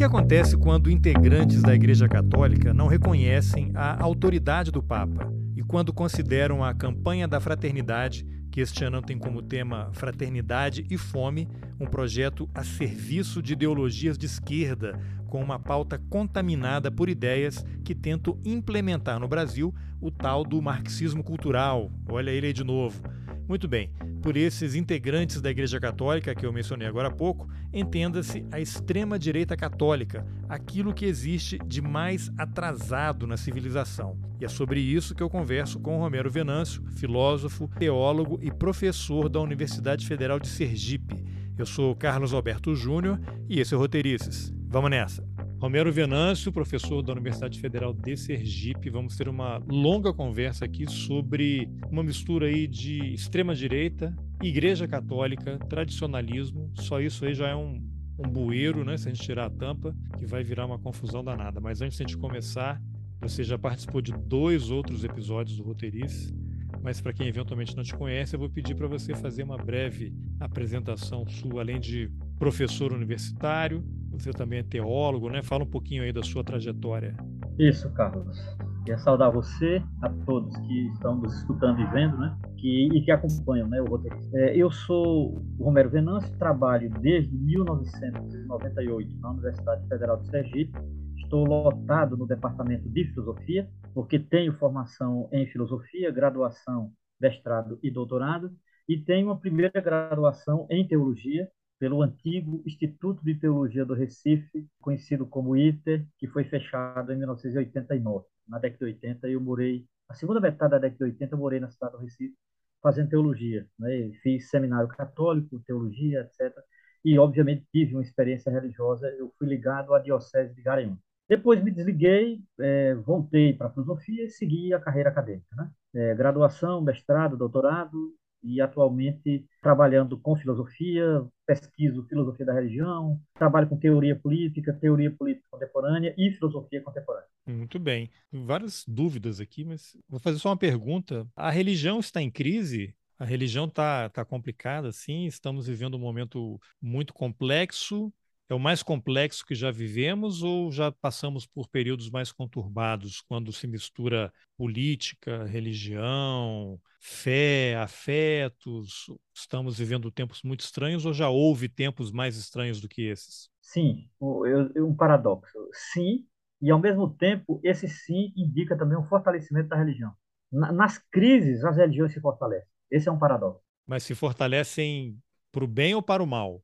que acontece quando integrantes da Igreja Católica não reconhecem a autoridade do Papa e quando consideram a campanha da fraternidade, que este ano tem como tema Fraternidade e Fome, um projeto a serviço de ideologias de esquerda, com uma pauta contaminada por ideias que tentam implementar no Brasil o tal do marxismo cultural. Olha ele aí de novo. Muito bem, por esses integrantes da Igreja Católica que eu mencionei agora há pouco, entenda-se a extrema-direita católica, aquilo que existe de mais atrasado na civilização. E é sobre isso que eu converso com Romero Venâncio, filósofo, teólogo e professor da Universidade Federal de Sergipe. Eu sou Carlos Alberto Júnior e esse é o Roteirices. Vamos nessa! Romero Venâncio, professor da Universidade Federal de Sergipe. Vamos ter uma longa conversa aqui sobre uma mistura aí de extrema direita, igreja católica, tradicionalismo. Só isso aí já é um, um bueiro, né? Se a gente tirar a tampa, que vai virar uma confusão danada. Mas antes de a gente começar, você já participou de dois outros episódios do Roteirice. Mas para quem eventualmente não te conhece, eu vou pedir para você fazer uma breve apresentação sua, além de professor universitário, você também é teólogo, né? Fala um pouquinho aí da sua trajetória. Isso, Carlos. Queria saudar você, a todos que estão nos escutando e vendo, né? Que, e que acompanham né, o roteiro. É, eu sou Romero Venâncio, trabalho desde 1998 na Universidade Federal de Sergipe. Estou lotado no departamento de filosofia, porque tenho formação em filosofia, graduação, mestrado e doutorado, e tenho uma primeira graduação em teologia pelo antigo Instituto de Teologia do Recife, conhecido como ITER, que foi fechado em 1989. Na década de 80, eu morei, a segunda metade da década de 80, eu morei na cidade do Recife, fazendo teologia. Né? Fiz seminário católico, teologia, etc. E, obviamente, tive uma experiência religiosa. Eu fui ligado à Diocese de Garanhuns. Depois me desliguei, é, voltei para a filosofia e segui a carreira acadêmica. Né? É, graduação, mestrado, doutorado, e atualmente trabalhando com filosofia, pesquiso filosofia da religião, trabalho com teoria política, teoria política contemporânea e filosofia contemporânea. Muito bem. Várias dúvidas aqui, mas vou fazer só uma pergunta. A religião está em crise? A religião está tá complicada, sim. Estamos vivendo um momento muito complexo é o mais complexo que já vivemos ou já passamos por períodos mais conturbados, quando se mistura política, religião, fé, afetos? Estamos vivendo tempos muito estranhos ou já houve tempos mais estranhos do que esses? Sim, um paradoxo. Sim, e ao mesmo tempo, esse sim indica também um fortalecimento da religião. Nas crises, as religiões se fortalecem. Esse é um paradoxo. Mas se fortalecem para o bem ou para o mal?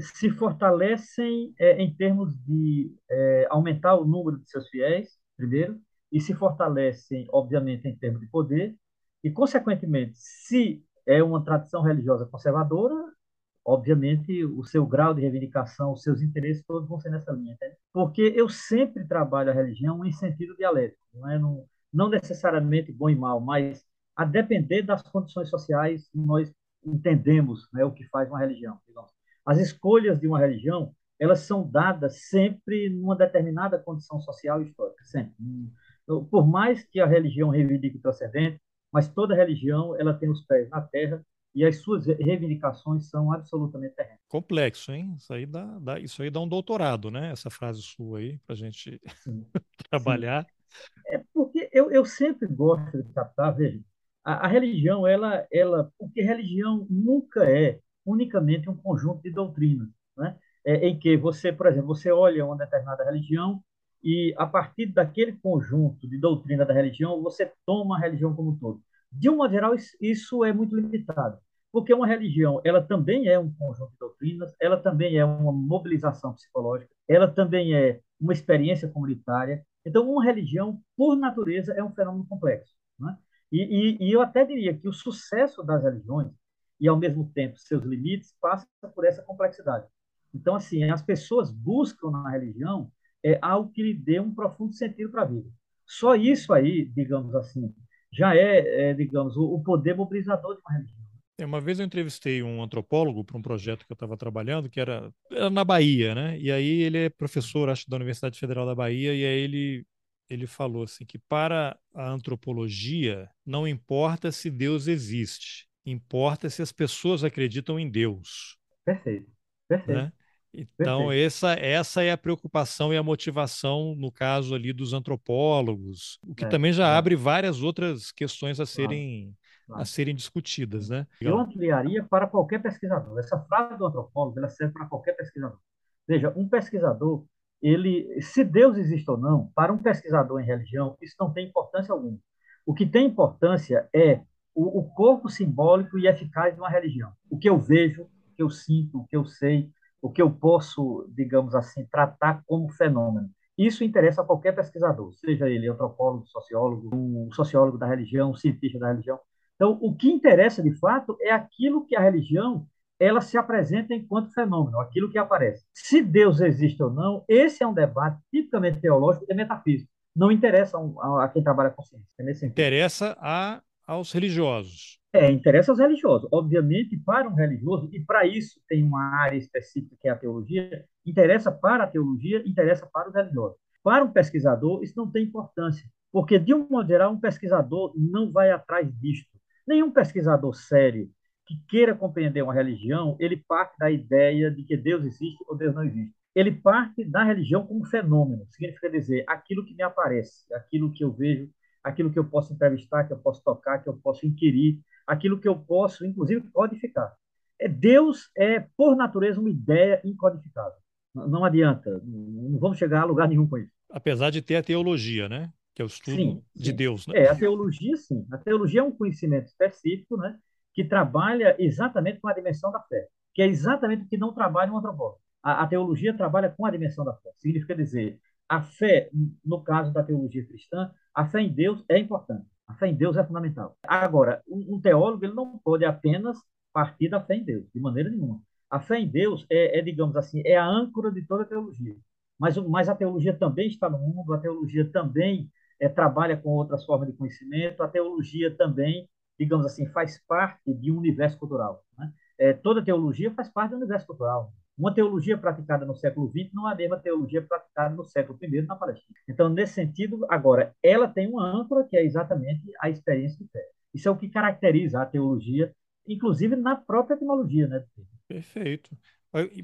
Se fortalecem é, em termos de é, aumentar o número de seus fiéis, primeiro, e se fortalecem, obviamente, em termos de poder, e, consequentemente, se é uma tradição religiosa conservadora, obviamente, o seu grau de reivindicação, os seus interesses todos vão ser nessa linha. Entende? Porque eu sempre trabalho a religião em sentido dialético, não, é? não, não necessariamente bom e mal, mas a depender das condições sociais, nós entendemos né, o que faz uma religião. Digamos. As escolhas de uma religião, elas são dadas sempre numa determinada condição social e histórica, sempre. Então, por mais que a religião reivindique o transcendente, mas toda religião ela tem os pés na terra e as suas reivindicações são absolutamente terrenas. Complexo, hein? Isso aí dá, dá, isso aí dá um doutorado, né? Essa frase sua aí, para a gente Sim. trabalhar. Sim. É porque eu, eu sempre gosto de captar, veja, a, a, religião, ela, ela, porque religião nunca é unicamente um conjunto de doutrinas, né? É, em que você, por exemplo, você olha uma determinada religião e a partir daquele conjunto de doutrina da religião você toma a religião como um todo. De uma geral isso é muito limitado, porque uma religião ela também é um conjunto de doutrinas, ela também é uma mobilização psicológica, ela também é uma experiência comunitária. Então, uma religião, por natureza, é um fenômeno complexo. Né? E, e, e eu até diria que o sucesso das religiões e, ao mesmo tempo, seus limites, passa por essa complexidade. Então, assim, as pessoas buscam na religião é, algo que lhe dê um profundo sentido para a vida. Só isso aí, digamos assim, já é, é digamos, o, o, poder mobilizador de uma religião. É, uma vez eu entrevistei um antropólogo para um projeto que eu estava trabalhando, que era, era, na Bahia, né? E aí ele é professor, acho, da Universidade Federal da Bahia, e aí ele, ele falou assim que para a antropologia não importa se Deus existe, Importa se as pessoas acreditam em Deus. Perfeito. Perfeito. Né? Então, essa, essa é a preocupação e a motivação, no caso ali dos antropólogos, o que é, também já é. abre várias outras questões a serem, claro. a serem discutidas. Né? Eu ampliaria para qualquer pesquisador. Essa frase do antropólogo ela serve para qualquer pesquisador. Veja, um pesquisador, ele, se Deus existe ou não, para um pesquisador em religião, isso não tem importância alguma. O que tem importância é o, o corpo simbólico e eficaz de uma religião. O que eu vejo, o que eu sinto, o que eu sei, o que eu posso, digamos assim, tratar como fenômeno. Isso interessa a qualquer pesquisador, seja ele antropólogo, sociólogo, um sociólogo da religião, um cientista da religião. Então, o que interessa de fato é aquilo que a religião ela se apresenta enquanto fenômeno, aquilo que aparece. Se Deus existe ou não, esse é um debate tipicamente teológico e metafísico. Não interessa a, quem trabalha com ciência. É interessa a, aos religiosos. É, interessa aos religiosos. Obviamente, para um religioso, e para isso tem uma área específica que é a teologia, interessa para a teologia, interessa para os religiosos. Para um pesquisador, isso não tem importância, porque, de um modo geral, um pesquisador não vai atrás disto. Nenhum pesquisador sério que queira compreender uma religião, ele parte da ideia de que Deus existe ou Deus não existe. Ele parte da religião como fenômeno, significa dizer aquilo que me aparece, aquilo que eu vejo, aquilo que eu posso entrevistar, que eu posso tocar, que eu posso inquirir, aquilo que eu posso, inclusive, codificar. É, Deus é, por natureza, uma ideia incodificável. Não, não adianta, não vamos chegar a lugar nenhum com isso. Apesar de ter a teologia, né? Que é o estudo sim, de sim. Deus, né? É, a teologia, sim. A teologia é um conhecimento específico, né? Que trabalha exatamente com a dimensão da fé, que é exatamente o que não trabalha um antropólogo. A, a teologia trabalha com a dimensão da fé. Significa dizer, a fé, no caso da teologia cristã, a fé em Deus é importante. A fé em Deus é fundamental. Agora, um, teólogo ele não pode apenas partir da fé em Deus, de maneira nenhuma. A fé em Deus é, é digamos assim, é a âncora de toda a teologia. Mas, mas a teologia também está no mundo, a teologia também é, trabalha com outras formas de conhecimento, a teologia também, digamos assim, faz parte de um universo cultural. Né? É, toda teologia faz parte do universo cultural. Uma teologia praticada no século XX não é a mesma teologia praticada no século I na Palestina. Então, nesse sentido, agora, ela tem uma âncora que é exatamente a experiência de fé. Isso é o que caracteriza a teologia, inclusive na própria etimologia. Né? Perfeito.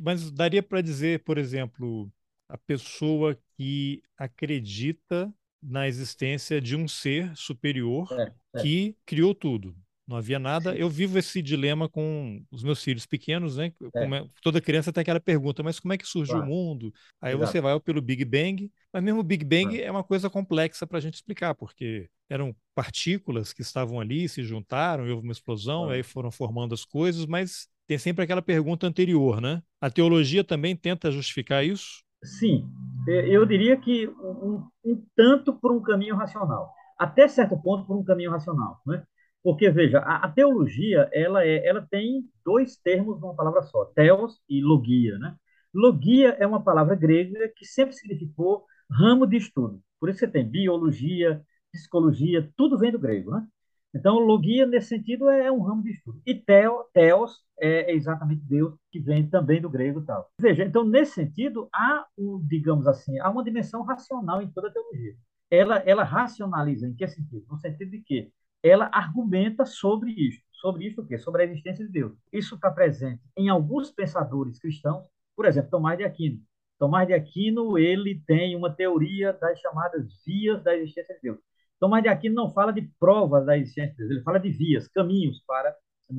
Mas daria para dizer, por exemplo, a pessoa que acredita na existência de um ser superior é, é. que criou tudo. Não havia nada. Eu vivo esse dilema com os meus filhos pequenos, né? É. toda criança tem aquela pergunta, mas como é que surgiu claro. o mundo? Aí Exato. você vai pelo Big Bang, mas mesmo o Big Bang é uma coisa complexa para a gente explicar, porque eram partículas que estavam ali, se juntaram, houve uma explosão, aí foram formando as coisas, mas tem sempre aquela pergunta anterior, né? A teologia também tenta justificar isso? Sim, eu diria que um, um tanto por um caminho racional, até certo ponto por um caminho racional, né? Porque, veja, a, a, teologia, ela, é, ela tem dois termos numa palavra só, teos e logia, né? Logia é uma palavra grega que sempre significou ramo de estudo. Por isso você tem biologia, psicologia, tudo vem do grego, né? Então, logia, nesse sentido, é, é um ramo de estudo. E teo, teos é, é exatamente Deus, que vem também do grego tal. Veja, então, nesse sentido, há, um, digamos assim, há uma dimensão racional em toda a teologia. Ela, ela racionaliza, em que sentido? No sentido de que ela argumenta sobre isso. Sobre isso o quê? Sobre a existência de Deus. Isso está presente em alguns pensadores cristãos, por exemplo, Tomás de Aquino. Tomás de Aquino, ele tem uma teoria das chamadas vias da existência de Deus. Tomás de Aquino não fala de provas da existência de Deus, ele fala de vias, caminhos para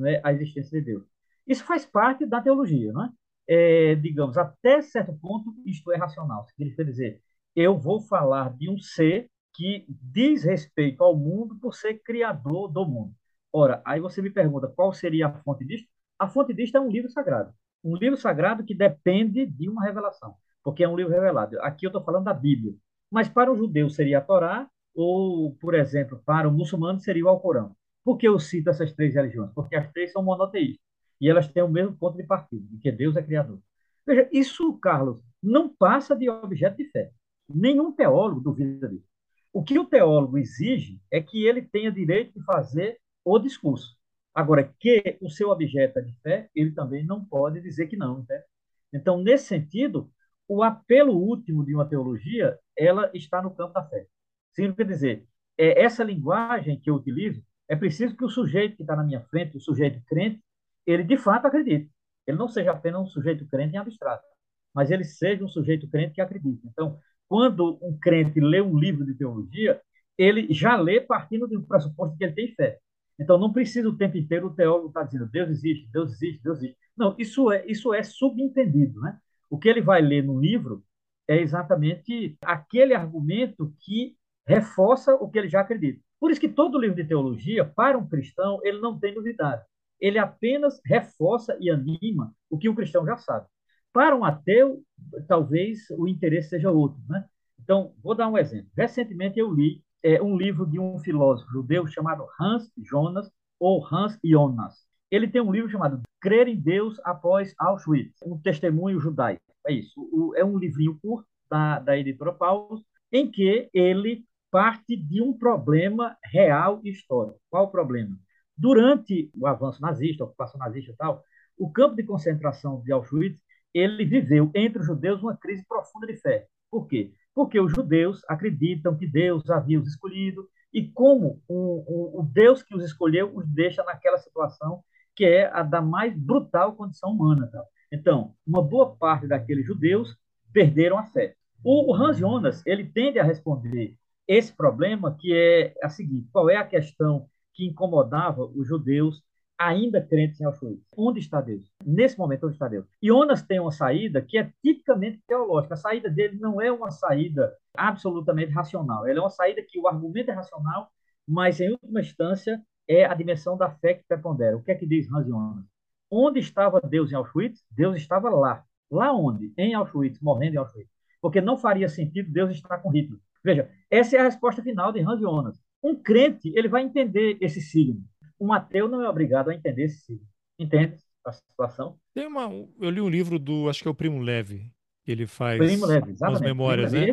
é, a existência de Deus. Isso faz parte da teologia, não é? é? digamos, até certo ponto, isto é racional. Significa dizer, eu vou falar de um ser que diz respeito ao mundo por ser criador do mundo. Ora, aí você me pergunta qual seria a fonte disto? A fonte disto é um livro sagrado. Um livro sagrado que depende de uma revelação, porque é um livro revelado. Aqui eu estou falando da Bíblia. Mas para o judeu seria a Torá, ou, por exemplo, para o muçulmano seria o Alcorão. Por que eu cito essas três religiões? Porque as três são monoteístas. E elas têm o mesmo ponto de partida, de que Deus é criador. Veja, isso, Carlos, não passa de objeto de fé. Nenhum teólogo duvida disso. O que o teólogo exige é que ele tenha direito de fazer o discurso. Agora, que o seu objeto é de fé, ele também não pode dizer que não. Né? Então, nesse sentido, o apelo último de uma teologia, ela está no campo da fé. Significa dizer, é, essa linguagem que eu utilizo, é preciso que o sujeito que está na minha frente, o sujeito crente, ele de fato acredite. Ele não seja apenas um sujeito crente em abstrato. mas ele seja um sujeito crente que acredita. Então, quando um crente lê um livro de teologia, ele já lê partindo do pressuposto que ele tem fé. Então, não precisa o tempo inteiro o teólogo estar dizendo Deus existe, Deus existe, Deus existe. Não, isso é, isso é subentendido. Né? O que ele vai ler no livro é exatamente aquele argumento que reforça o que ele já acredita. Por isso que todo livro de teologia, para um cristão, ele não tem novidade. Ele apenas reforça e anima o que o cristão já sabe. Para um ateu, talvez o interesse seja outro. Né? Então, vou dar um exemplo. Recentemente eu li é, um livro de um filósofo judeu chamado Hans Jonas, ou Hans Jonas. Ele tem um livro chamado Crer em Deus após Auschwitz, um testemunho judaico. É isso. O, é um livrinho curto da, da editora Paulus, em que ele parte de um problema real e histórico. Qual o problema? Durante o avanço nazista, a ocupação nazista e tal, o campo de concentração de Auschwitz, ele viveu entre os judeus uma crise profunda de fé. Por quê? Porque os judeus acreditam que Deus havia os escolhido e como o, o, o Deus que os escolheu os deixa naquela situação que é a da mais brutal condição humana. Tá? Então, uma boa parte daqueles judeus perderam a fé. O, o Hans Jonas ele tende a responder esse problema que é a seguinte: qual é a questão que incomodava os judeus ainda crentes em Auschwitz? Onde está Deus? Nesse momento, onde está Deus? Jonas tem uma saída que é tipicamente teológica. A saída dele não é uma saída absolutamente racional. Ela é uma saída que o argumento é racional, mas em última instância é a dimensão da fé que prepondera. O que é que diz Hans Jonas? Onde estava Deus em Auschwitz? Deus estava lá. Lá onde? Em Auschwitz, morrendo em Auschwitz. Porque não faria sentido Deus estar com Hitler. Veja, essa é a resposta final de Hans Jonas. Um crente, ele vai entender esse signo. Um ateu não é obrigado a entender signo. Entende a situação? Tem uma, eu li um livro do, acho que é o Primo Leve, que ele faz Primo Leve, umas memórias, né?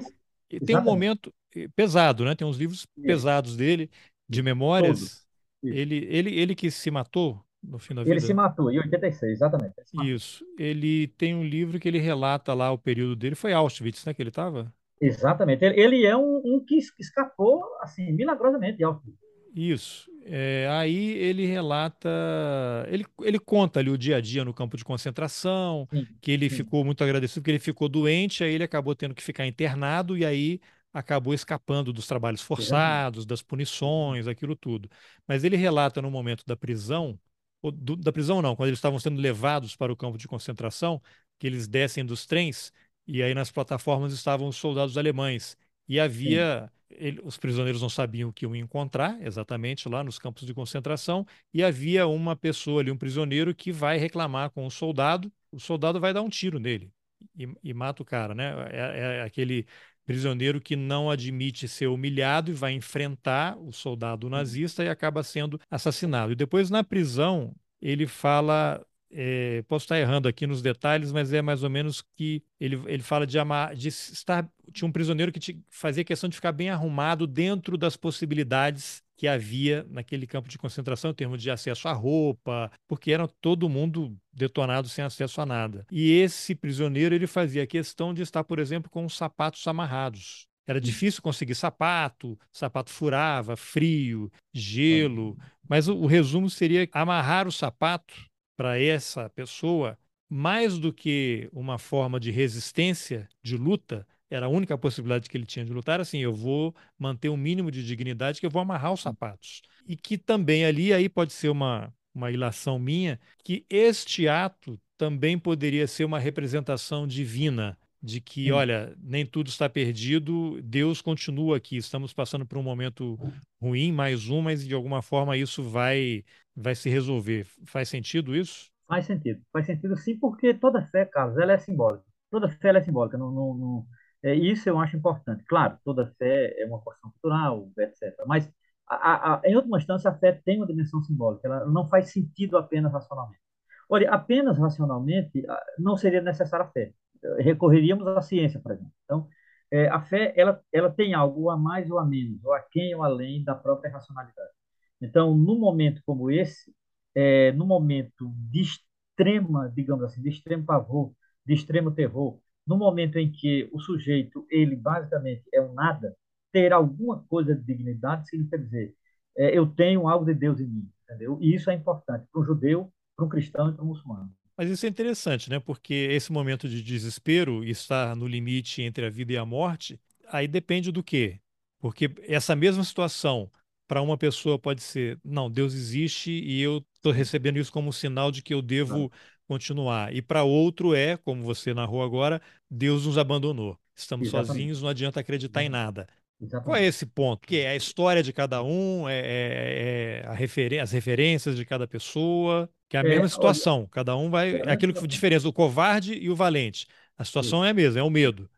Tem um momento eh, pesado, né? Tem uns livros pesados dele, de memórias, ele, ele, ele que se matou no fim da vida. Ele se matou em 86, exatamente. Isso. Ele tem um livro que ele relata lá o período dele. Foi Auschwitz, né, que ele estava? Exatamente. Ele, ele é um, um, que escapou, assim, milagrosamente de Auschwitz. Isso. É, aí ele relata, ele, ele conta ali o dia a dia no campo de concentração, sim, que ele sim. ficou muito agradecido, porque ele ficou doente, aí ele acabou tendo que ficar internado, e aí acabou escapando dos trabalhos forçados, das punições, aquilo tudo. Mas ele relata no momento da prisão, do, da prisão não, quando eles estavam sendo levados para o campo de concentração, que eles descem dos trens e aí nas plataformas estavam os soldados alemães e havia ele, os prisioneiros não sabiam o que iam encontrar exatamente lá nos campos de concentração e havia uma pessoa ali, um prisioneiro que vai reclamar com o soldado, o soldado vai dar um tiro nele e, e mata o cara, né? É, é aquele prisioneiro que não admite ser humilhado e vai enfrentar o soldado nazista e acaba sendo assassinado. E depois, na prisão, ele fala. É, posso estar errando aqui nos detalhes, mas é mais ou menos que ele, ele fala de, amar, de estar. Tinha um prisioneiro que te, fazia questão de ficar bem arrumado dentro das possibilidades que havia naquele campo de concentração em termos de acesso à roupa, porque era todo mundo detonado sem acesso a nada. E esse prisioneiro ele fazia questão de estar, por exemplo, com os sapatos amarrados. Era difícil conseguir sapato, sapato furava, frio, gelo, mas o, o resumo seria amarrar o sapato para essa pessoa mais do que uma forma de resistência, de luta, era a única possibilidade que ele tinha de lutar, assim, eu vou manter um mínimo de dignidade que eu vou amarrar os sapatos. E que também ali, aí pode ser uma, uma ilação minha, que este ato também poderia ser uma representação divina, de que, olha, nem tudo está perdido, Deus continua aqui, estamos passando por um momento ruim, mais um, mas de alguma forma isso vai, vai se resolver. Faz sentido isso? Faz sentido. Faz sentido sim, porque toda fé, Carlos, ela é simbólica. Toda fé é simbólica. Não, não, não é, isso eu acho importante. Claro, toda fé é uma questão cultural, etc. Mas, a, a, em última instância, a fé tem uma dimensão simbólica. Ela não faz sentido apenas racionalmente. Olha, apenas racionalmente não seria necessária a fé. Recorreríamos à ciência, por exemplo. Então, é, a fé ela, ela tem algo a mais ou a menos, ou a quem ou além da própria racionalidade. Então, num momento como esse, é, num momento de extrema, digamos assim, de extremo pavor, de extremo terror, no momento em que o sujeito, ele basicamente é um nada, ter alguma coisa de dignidade significa dizer, é, eu tenho algo de Deus em mim, entendeu? E isso é importante para um judeu, para um cristão e para um muçulmano. Mas isso é interessante, né? Porque esse momento de desespero, estar no limite entre a vida e a morte, aí depende do quê? Porque essa mesma situação para uma pessoa pode ser, não, Deus existe e eu estou recebendo isso como um sinal de que eu devo continuar. E para outro é, como você narrou agora, Deus nos abandonou. Estamos Exatamente. sozinhos, não adianta acreditar em nada. Exatamente. Qual é esse ponto? Que é a história de cada um, é, é, é refer as referências de cada pessoa, que é a é, mesma situação. Olha, cada um vai. É aquilo que diferença o covarde e o valente. A situação Isso. é a mesma, é o medo.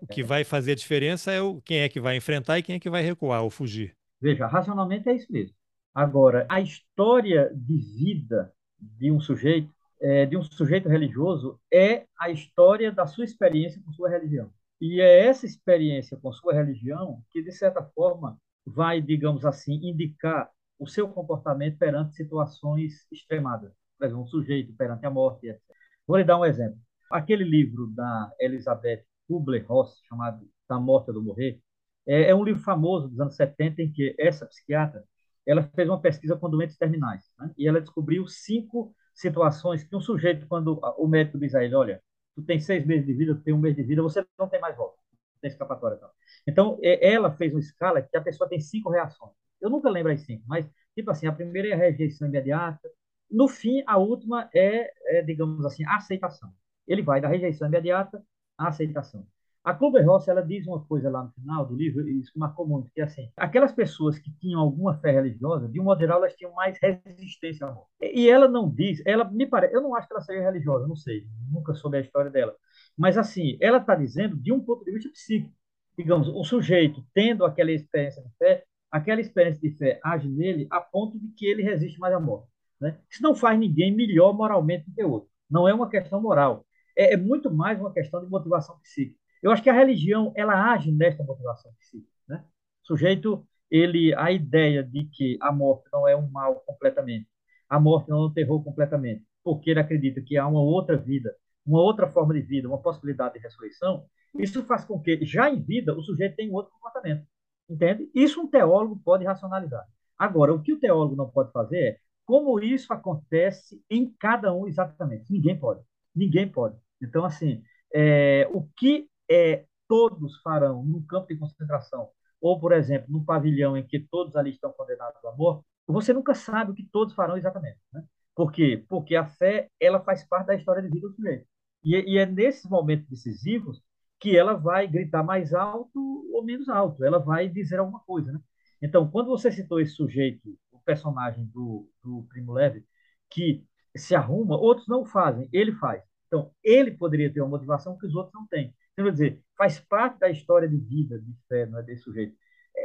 O que vai fazer a diferença é o, quem é que vai enfrentar e quem é que vai recuar ou fugir. Veja, racionalmente é isso mesmo. Agora, a história de vida de um sujeito, é, de um sujeito religioso, é a história da sua experiência com sua religião. E é essa experiência com sua religião que, de certa forma, vai, digamos assim, indicar o seu comportamento perante situações extremadas. Por exemplo, um sujeito perante a morte, etc. Vou lhe dar um exemplo. Aquele livro da Elizabeth Kubler-Ross, chamado Da Morte ou do Morrer, é, é, um livro famoso dos anos 70 em que essa psiquiatra ela fez uma pesquisa com doentes terminais né? e ela descobriu cinco situações que um sujeito, quando o médico diz a ele, olha, tu tem seis meses de vida, tu tem um mês de vida, você não tem mais volta, não tem escapatória. Não. Então, é, ela fez uma escala que a pessoa tem cinco reações. Eu nunca lembro as cinco, mas, tipo assim, a primeira é a rejeição imediata, no fim, a última é, é digamos assim, a aceitação. Ele vai da rejeição imediata à aceitação. A Kubler-Ross ela diz uma coisa lá no final do livro, e isso marcou muito, que é assim, aquelas pessoas que tinham alguma fé religiosa, de um modo geral, elas tinham mais resistência ao amor. E ela não diz, ela me parece, eu não acho que ela seja religiosa, não sei, nunca soube a história dela, mas assim, ela está dizendo de um ponto de vista psíquico. Digamos, o sujeito tendo aquela experiência de fé, aquela experiência de fé age nele a ponto de que ele resiste mais à morte. Né? Isso não faz ninguém melhor moralmente do que o outro. Não é uma questão moral. É, é muito mais uma questão de motivação psíquica. Eu acho que a religião ela age nesta motivação psíquica. Né? O sujeito, ele, a ideia de que a morte não é um mal completamente, a morte não é um terror completamente, porque ele acredita que há uma outra vida, uma outra forma de vida, uma possibilidade de ressurreição, isso faz com que, já em vida, o sujeito tenha um outro comportamento. Entende? Isso um teólogo pode racionalizar. Agora, o que o teólogo não pode fazer é como isso acontece em cada um exatamente. Ninguém pode. Ninguém pode. Então, assim, é, o que é, todos farão num campo de concentração, ou, por exemplo, num pavilhão em que todos ali estão condenados à morte, você nunca sabe o que todos farão exatamente. Né? Por quê? Porque a fé ela faz parte da história de vida do sujeito. E, e é nesses momentos decisivos que ela vai gritar mais alto ou menos alto, ela vai dizer alguma coisa. Né? Então, quando você citou esse sujeito, o personagem do, do Primo Leve, que se arruma, outros não fazem, ele faz. Então, ele poderia ter uma motivação que os outros não têm. Quer dizer, faz parte da história de vida, de fé, não é desse sujeito.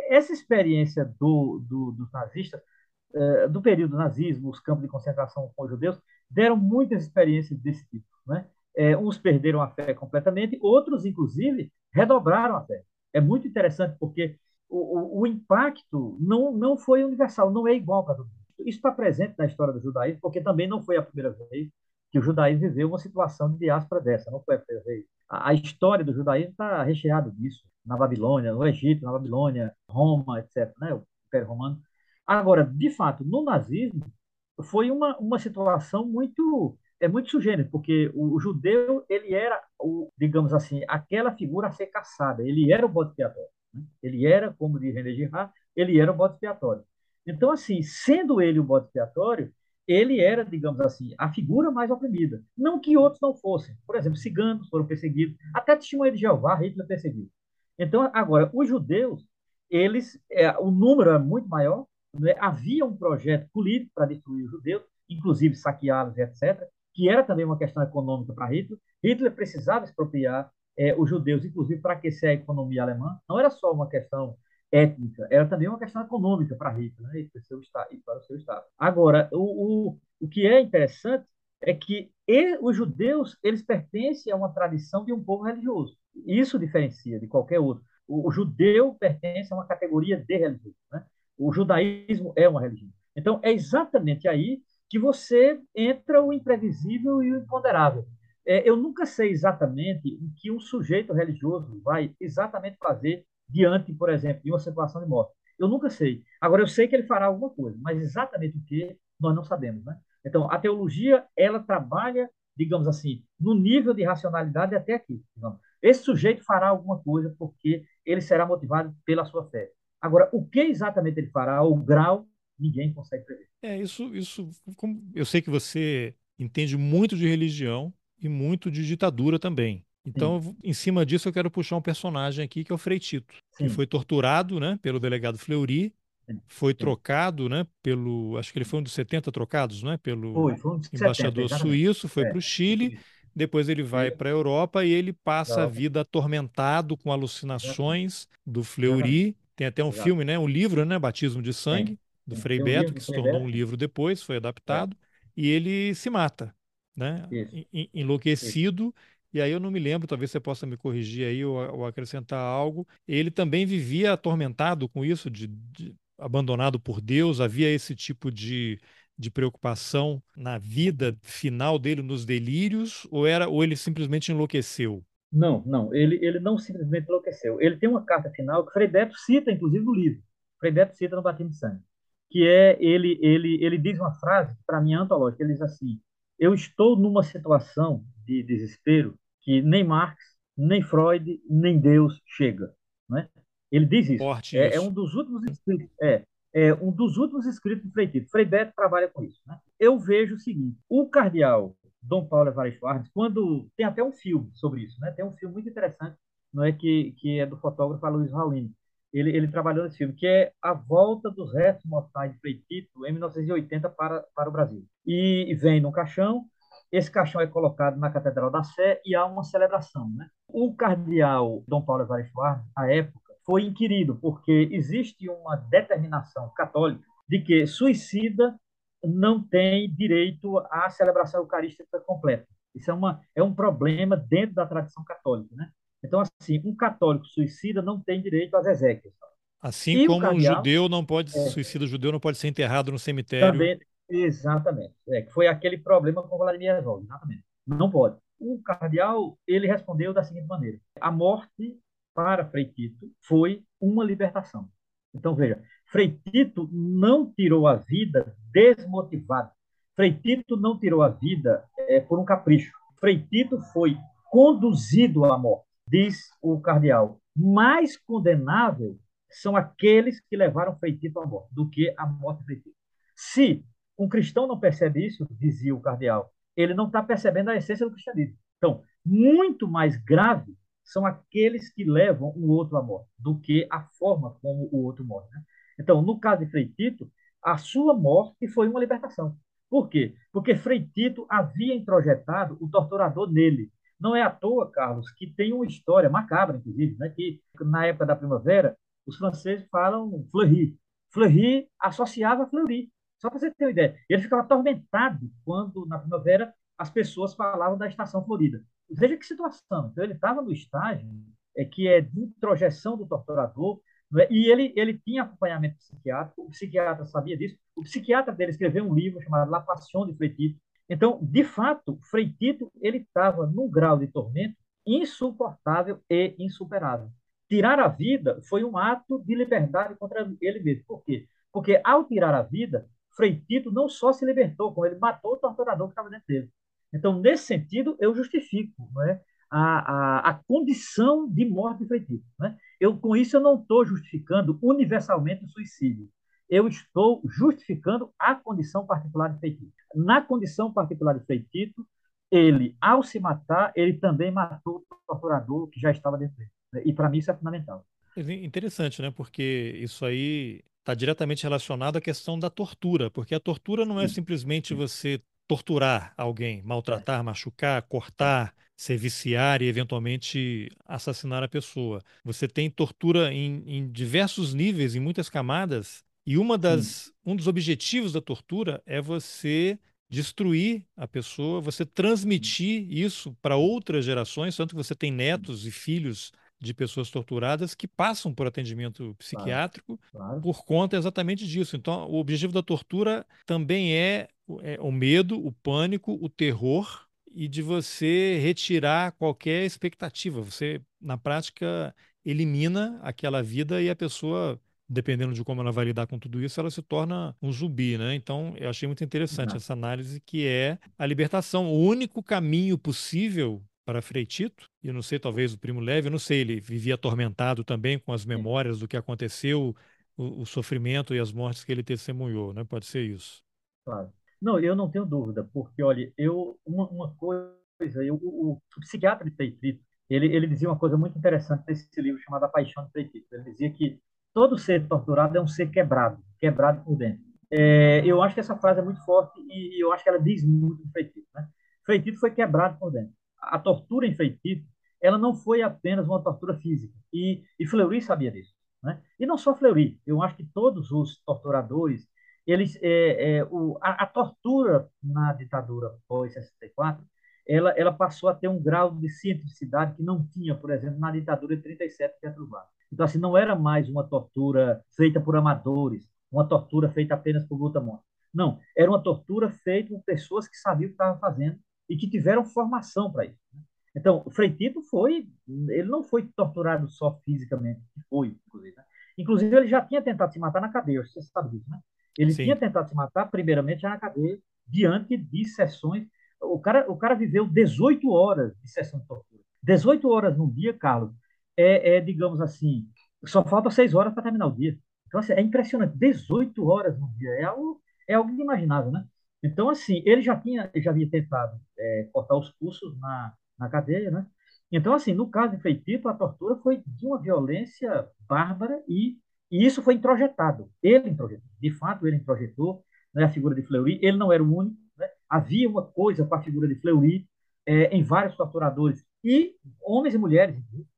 Essa experiência do, do, dos nazistas, uh, do período do nazismo, os campos de concentração com os judeus, deram muitas experiências desse tipo. Né? É, uns perderam a fé completamente, outros, inclusive, redobraram a fé. É muito interessante porque o, o, o impacto não, não foi universal, não é igual para todo mundo. Isso está presente na história do judaísmo, porque também não foi a primeira vez que o judaísmo viveu uma situação de diáspora dessa, não foi a primeira vez a, história do judaísmo está recheada disso. Na Babilônia, no Egito, na Babilônia, Roma, etc., né? o Império Romano. Agora, de fato, no nazismo, foi uma, uma situação muito é muito sugênero, porque o, o, judeu ele era o digamos assim aquela figura a ser caçada ele era o bode expiatório né? ele era como diz René Girard ele era o bode expiatório então assim sendo ele o bode expiatório ele era, digamos assim, a figura mais oprimida. Não que outros não fossem. Por exemplo, ciganos foram perseguidos, até testemunha de Jeová, Hitler perseguido. Então, agora, os judeus, eles, é, o número é muito maior, né? havia um projeto político para destruir os judeus, inclusive saqueá-los, etc., que era também uma questão econômica para Hitler. Hitler precisava expropriar é, os judeus, inclusive para aquecer a economia alemã. Não era só uma questão étnica, era também uma questão econômica para Hitler né, e, para seu para o seu Estado. Agora, o, o, o que é interessante é que ele, os judeus eles pertencem a uma tradição de um povo religioso. Isso diferencia de qualquer outro. O, o judeu pertence a uma categoria de religião. Né? O judaísmo é uma religião. Então, é exatamente aí que você entra o imprevisível e o imponderável. É, eu nunca sei exatamente o que um sujeito religioso vai exatamente fazer diante, por exemplo, de uma situação de morte. Eu nunca sei. Agora, eu sei que ele fará alguma coisa, mas exatamente o que nós não sabemos. Né? Então, a teologia, ela trabalha digamos assim, no nível de racionalidade até aqui. Digamos. Esse sujeito fará alguma coisa porque ele será motivado pela sua fé. Agora, o que exatamente ele fará, o grau, ninguém consegue prever. É, isso, isso eu sei que você entende muito de religião e muito de ditadura também. Então, Sim. em cima disso, eu quero puxar um personagem aqui que é o Frei Tito, Sim. que foi torturado né, pelo delegado Fleury, foi trocado né, pelo. Acho que ele foi um dos 70 trocados, não é? Pelo foi, foi um embaixador 70, suíço, foi é, para o Chile. Depois ele vai para a Europa e ele passa a vida atormentado com alucinações do Fleury. Tem até um Exato. filme, né? Um livro, né? Batismo de Sangue, do Frei Beto, que se tornou um livro depois, foi adaptado. É. E ele se mata, né? Enlouquecido. Isso. E aí eu não me lembro, talvez você possa me corrigir aí ou, ou acrescentar algo. Ele também vivia atormentado com isso, de, de abandonado por Deus, havia esse tipo de, de preocupação na vida final dele, nos delírios, ou era ou ele simplesmente enlouqueceu? Não, não, ele, ele não simplesmente enlouqueceu. Ele tem uma carta final que Frei cita, inclusive, no livro. Frei cita no Batismo de Sangue, que é, ele, ele, ele diz uma frase, para mim, é antológica, ele diz assim, eu estou numa situação de desespero que nem Marx, nem Freud, nem Deus chega. Né? Ele diz isso. Forte é, é, um dos últimos escritos. É, é um dos últimos escritos do Frei Tito. Frei Beto trabalha com isso. Né? Eu vejo o seguinte: o cardeal Dom Paulo Evaristo Arnes, quando tem até um filme sobre isso, né? Tem um filme muito interessante, não é que que é do fotógrafo Luiz Raulino. Ele, ele trabalhou nesse filme, que é A Volta dos Restos Mortais de Frei Tito, em 1980, para, para o Brasil. E, e vem num caixão, esse caixão é colocado na Catedral da Sé e há uma celebração. Né? O cardeal Dom Paulo Evaristo Arnes, à época, foi inquirido, porque existe uma determinação católica de que suicida não tem direito à celebração eucarística completa. Isso é, uma, é um problema dentro da tradição católica. Né? Então, assim, um católico suicida não tem direito às exéquias. Assim e como cardeal, um judeu não pode, é, suicida judeu não pode ser enterrado no cemitério. Também, exatamente. É, que foi aquele problema com Vladimir Herzog, exatamente. Não pode. O cardeal, ele respondeu da seguinte maneira: a morte para Frei Tito foi uma libertação. Então, veja, Frei Tito não tirou a vida desmotivado. Frei Tito não tirou a vida é, por um capricho. Frei Tito foi conduzido à morte, diz o cardeal. Mais condenável são aqueles que levaram Frei Tito à morte do que a morte de Frei Tito. Se um cristão não percebe isso, dizia o cardeal, ele não está percebendo a essência do cristianismo. Então, muito mais grave são aqueles que levam o outro à morte, do que a forma como o outro morre. Né? Então, no caso de Frei Tito, a sua morte foi uma libertação. Por quê? Porque Frei Tito havia introjetado o torturador nele. Não é à toa, Carlos, que tem uma história macabra, inclusive, né? que na época da primavera, os franceses falam Fleury. Fleury associava Fleury. Só para você ter uma ideia. Ele ficava atormentado quando, na primavera, as pessoas falavam da estação florida. Veja que situação. Então, ele estava no estágio é, que é de introjeção do torturador, é? e ele, ele tinha acompanhamento psiquiátrico, o psiquiatra sabia disso, o psiquiatra dele escreveu um livro chamado La Passion de Frei Tito. Então, de fato, Frei Tito ele estava num grau de tormento insuportável e insuperável. Tirar a vida foi um ato de liberdade contra ele mesmo. Por quê? Porque ao tirar a vida, Frei Tito não só se libertou, como ele matou o torturador que estava dentro dele. Então, nesse sentido, eu justifico é, a, a, a, condição de morte de Frei Tito. Né? Eu, com isso, eu não estou justificando universalmente o suicídio. Eu estou justificando a condição particular de Frei Tito. Na condição particular de Frei Tito, ele, ao se matar, ele também matou o torturador que já estava dentro dele. Né? E, para mim, isso é fundamental. Interessante, né? Porque isso aí está diretamente relacionado à questão da tortura, porque a tortura não é simplesmente você torturar alguém, maltratar, machucar, cortar, se viciar e eventualmente assassinar a pessoa. Você tem tortura em, em diversos níveis, em muitas camadas, e uma das, um dos objetivos da tortura é você destruir a pessoa, você transmitir isso para outras gerações, tanto que você tem netos e filhos de pessoas torturadas que passam por atendimento psiquiátrico claro, claro. por conta exatamente disso. Então, o objetivo da tortura também é, é o medo, o pânico, o terror e de você retirar qualquer expectativa. Você, na prática, elimina aquela vida e a pessoa dependendo de como ela vai lidar com tudo isso, ela se torna um zumbi, né? Então, eu achei muito interessante essa análise que é a libertação, o único caminho possível para Freitito, e não sei, talvez o Primo Leve, eu não sei, ele vivia atormentado também com as memórias do que aconteceu, o, o sofrimento e as mortes que ele testemunhou, né? Pode ser isso. Claro. Não, eu não tenho dúvida, porque, olha, eu, uma, uma coisa, eu, o, o, psiquiatra de Freitito, ele, ele dizia uma coisa muito interessante nesse livro chamado A Paixão de Freitito. Ele dizia que todo ser torturado é um ser quebrado, quebrado por dentro. É, eu acho que essa frase é muito forte e, eu acho que ela diz muito do Freitito. Né? Freitito foi quebrado por dentro. A tortura em Freitito, ela não foi apenas uma tortura física. E, e Fleury sabia disso. Né? E não só Fleury, eu acho que todos os torturadores, eles, é, é, o, a, a, tortura na ditadura pós-64, ela, ela passou a ter um grau de cientificidade que não tinha, por exemplo, na ditadura de 37 de Getúlio Vargas. Então, assim, não era mais uma tortura feita por amadores, uma tortura feita apenas por luta morte. Não, era uma tortura feita por pessoas que sabiam o que estavam fazendo e que tiveram formação para isso. Né? Então, o Frei Tito foi, ele não foi torturado só fisicamente, foi, inclusive. Né? Inclusive, ele já tinha tentado se matar na cadeia, você sabe disso, né? Ele Sim. tinha tentado se matar, primeiramente, já na cadeia, diante de sessões o cara, o cara viveu 18 horas de sessão de tortura. 18 horas num dia, Carlos, é, é digamos assim, só falta 6 horas para terminar o dia. Então, assim, é impressionante. 18 horas no dia é algo, é algo inimaginável, né? Então, assim, ele já tinha, já havia tentado é, cortar os pulsos na, na cadeia, né? Então, assim, no caso de Feitito, a tortura foi de uma violência bárbara e, e isso foi introjetado. Ele introjetou. De fato, ele introjetou né, a figura de Fleury. Ele não era o único havia uma coisa com a figura de Fleury é, em vários torturadores, e homens e mulheres,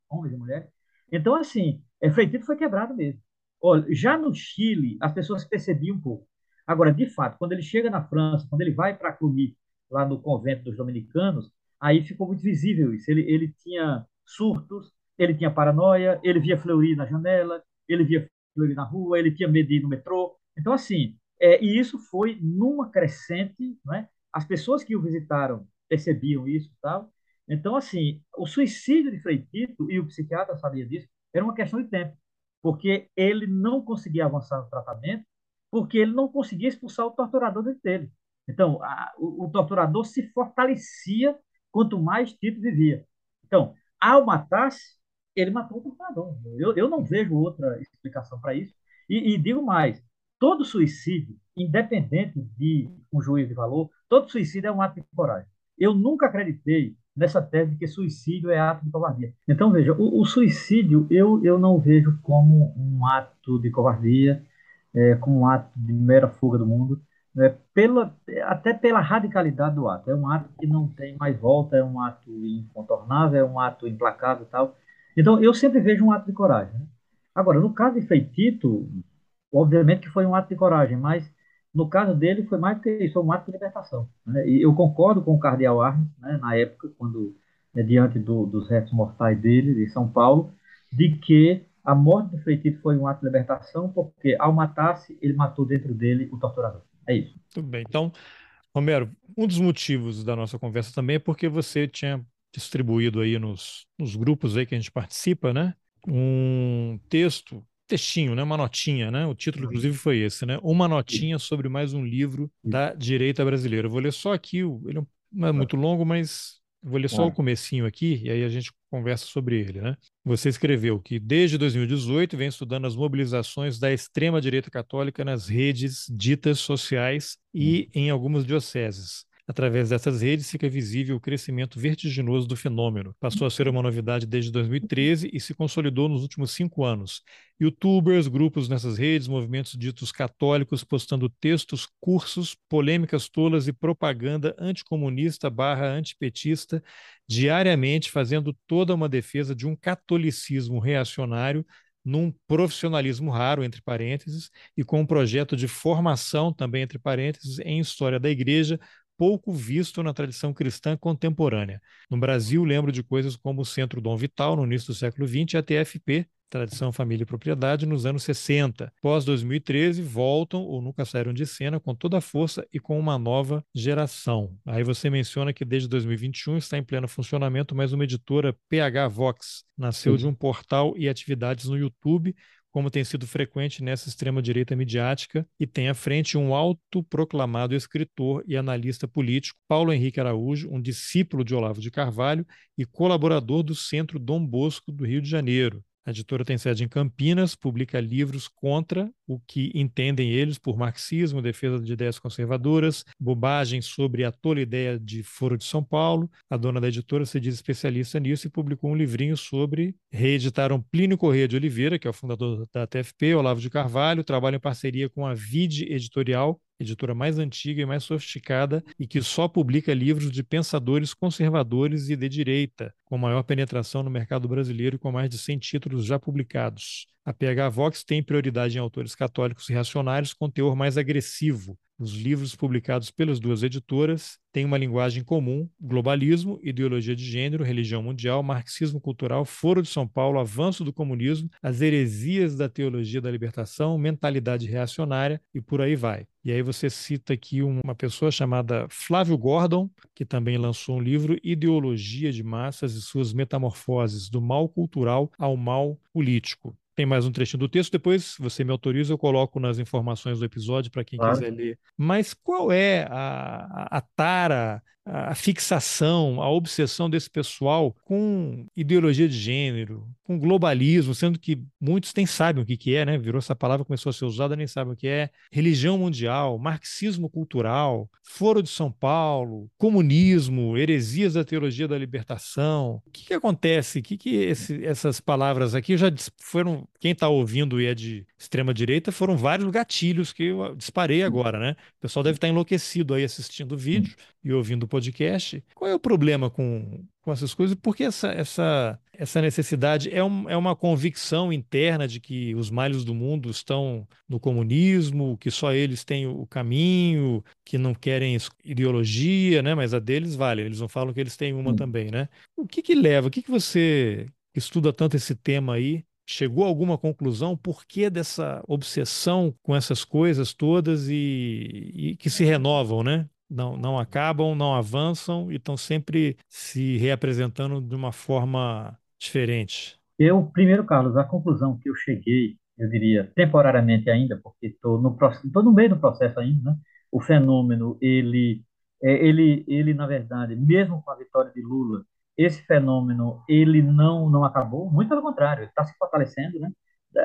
homens e mulheres. Então, assim, é, Freitito foi quebrado mesmo. Olha, já no Chile, as pessoas percebiam um pouco. Agora, de fato, quando ele chega na França, quando ele vai para Cluny, lá no convento dos dominicanos, aí ficou muito visível isso. Ele, ele tinha surtos, ele tinha paranoia, ele via Fleury na janela, ele via Fleury na rua, ele tinha medo de ir no metrô. Então, assim, é, e isso foi numa crescente, né? as pessoas que o visitaram percebiam isso tal. Então, assim, o suicídio de Frei Tito, e o psiquiatra sabia disso, era uma questão de tempo, porque ele não conseguia avançar no tratamento, porque ele não conseguia expulsar o torturador dele. Então, a, o, o, torturador se fortalecia quanto mais Tito vivia. Então, ao matar-se, ele matou o torturador. Eu, eu não vejo outra explicação para isso. E, e digo mais, todo suicídio, independente de um juízo de valor, todo suicídio é um ato de coragem. Eu nunca acreditei nessa tese de que suicídio é ato de covardia. Então, veja, o, o suicídio eu, eu não vejo como um ato de covardia, é, como um ato de mera fuga do mundo, é, pela, até pela radicalidade do ato. É um ato que não tem mais volta, é um ato incontornável, é um ato implacável e tal. Então, eu sempre vejo um ato de coragem. Né? Agora, no caso de Feitito, Obviamente que foi um ato de coragem, mas no caso dele foi mais que isso, um ato de libertação. Né? E eu concordo com o cardeal Arnes, né, na época, quando né, diante do, dos restos mortais dele, de São Paulo, de que a morte do Freitito foi um ato de libertação, porque ao matar-se, ele matou dentro dele o torturador. É isso. Tudo bem. Então, Romero, um dos motivos da nossa conversa também é porque você tinha distribuído aí nos, nos grupos aí que a gente participa, né? Um texto textinho, né? Uma notinha, né? O título, uhum. inclusive, foi esse, né? Uma notinha sobre mais um livro da direita brasileira. Eu vou ler só aqui, ele não é muito longo, mas vou ler só o comecinho aqui e aí a gente conversa sobre ele, né? Você escreveu que desde 2018 vem estudando as mobilizações da extrema direita católica nas redes ditas sociais e em algumas dioceses. Através dessas redes fica visível o crescimento vertiginoso do fenômeno. Passou a ser uma novidade desde 2013 e se consolidou nos últimos cinco anos. Youtubers, grupos nessas redes, movimentos ditos católicos postando textos, cursos, polêmicas tolas e propaganda anticomunista barra antipetista diariamente, fazendo toda uma defesa de um catolicismo reacionário num profissionalismo raro, entre parênteses, e com um projeto de formação, também entre parênteses, em história da igreja, pouco visto na tradição cristã contemporânea. No Brasil, lembro de coisas como o Centro Dom Vital, no início do século XX, e a TFP, Tradição, Família e Propriedade, nos anos 60. Pós 2013, voltam ou nunca saíram de cena com toda a força e com uma nova geração. Aí você menciona que desde 2021 está em pleno funcionamento mais uma editora PH Vox. Nasceu Sim. de um portal e atividades no YouTube como tem sido frequente nessa extrema-direita midiática, e tem à frente um autoproclamado escritor e analista político, Paulo Henrique Araújo, um discípulo de Olavo de Carvalho e colaborador do Centro Dom Bosco do Rio de Janeiro. A editora tem sede em Campinas, publica livros contra o que entendem eles por marxismo, defesa de ideias conservadoras, bobagem sobre a tola ideia de Foro de São Paulo. A dona da editora se diz especialista nisso e publicou um livrinho sobre. Reeditaram Plínio Corrêa de Oliveira, que é o fundador da TFP, Olavo de Carvalho, trabalha em parceria com a Vide Editorial, editora mais antiga e mais sofisticada e que só publica livros de pensadores conservadores e de direita, com maior penetração no mercado brasileiro e com mais de 100 títulos já publicados. A PH Vox tem prioridade em autores católicos reacionários com teor mais agressivo. Os livros publicados pelas duas editoras têm uma linguagem comum: globalismo, ideologia de gênero, religião mundial, marxismo cultural, Foro de São Paulo, avanço do comunismo, as heresias da teologia da libertação, mentalidade reacionária e por aí vai. E aí você cita aqui uma pessoa chamada Flávio Gordon, que também lançou um livro Ideologia de Massas e suas Metamorfoses, do mal cultural ao mal político. Tem mais um trechinho do texto, depois você me autoriza, eu coloco nas informações do episódio para quem claro. quiser ler. Mas qual é a, a, a tara, a fixação, a obsessão desse pessoal com ideologia de gênero, com globalismo, sendo que muitos nem sabem o que, que é, né? Virou essa palavra, começou a ser usada, nem sabem o que é. Religião mundial, marxismo cultural, Foro de São Paulo, comunismo, heresias da teologia da libertação. O que, que acontece? O que, que esse, essas palavras aqui já foram. Quem está ouvindo e é de extrema direita, foram vários gatilhos que eu disparei agora, né? O pessoal deve estar tá enlouquecido aí assistindo o vídeo e ouvindo o podcast. Qual é o problema com, com essas coisas? Por que essa, essa, essa necessidade? É, um, é uma convicção interna de que os males do mundo estão no comunismo, que só eles têm o caminho, que não querem ideologia, né? mas a deles vale, eles não falam que eles têm uma também. Né? O que, que leva? O que, que você estuda tanto esse tema aí? chegou a alguma conclusão por que dessa obsessão com essas coisas todas e, e, que se renovam, né? Não, não acabam, não avançam e estão sempre se reapresentando de uma forma diferente? Eu, primeiro, Carlos, a conclusão que eu cheguei, eu diria, temporariamente ainda, porque estou no, no meio do processo ainda, né? o fenômeno, ele, é, ele, ele, na verdade, mesmo com a vitória de Lula, esse fenômeno, ele não, não acabou, muito pelo contrário, está se fortalecendo, né?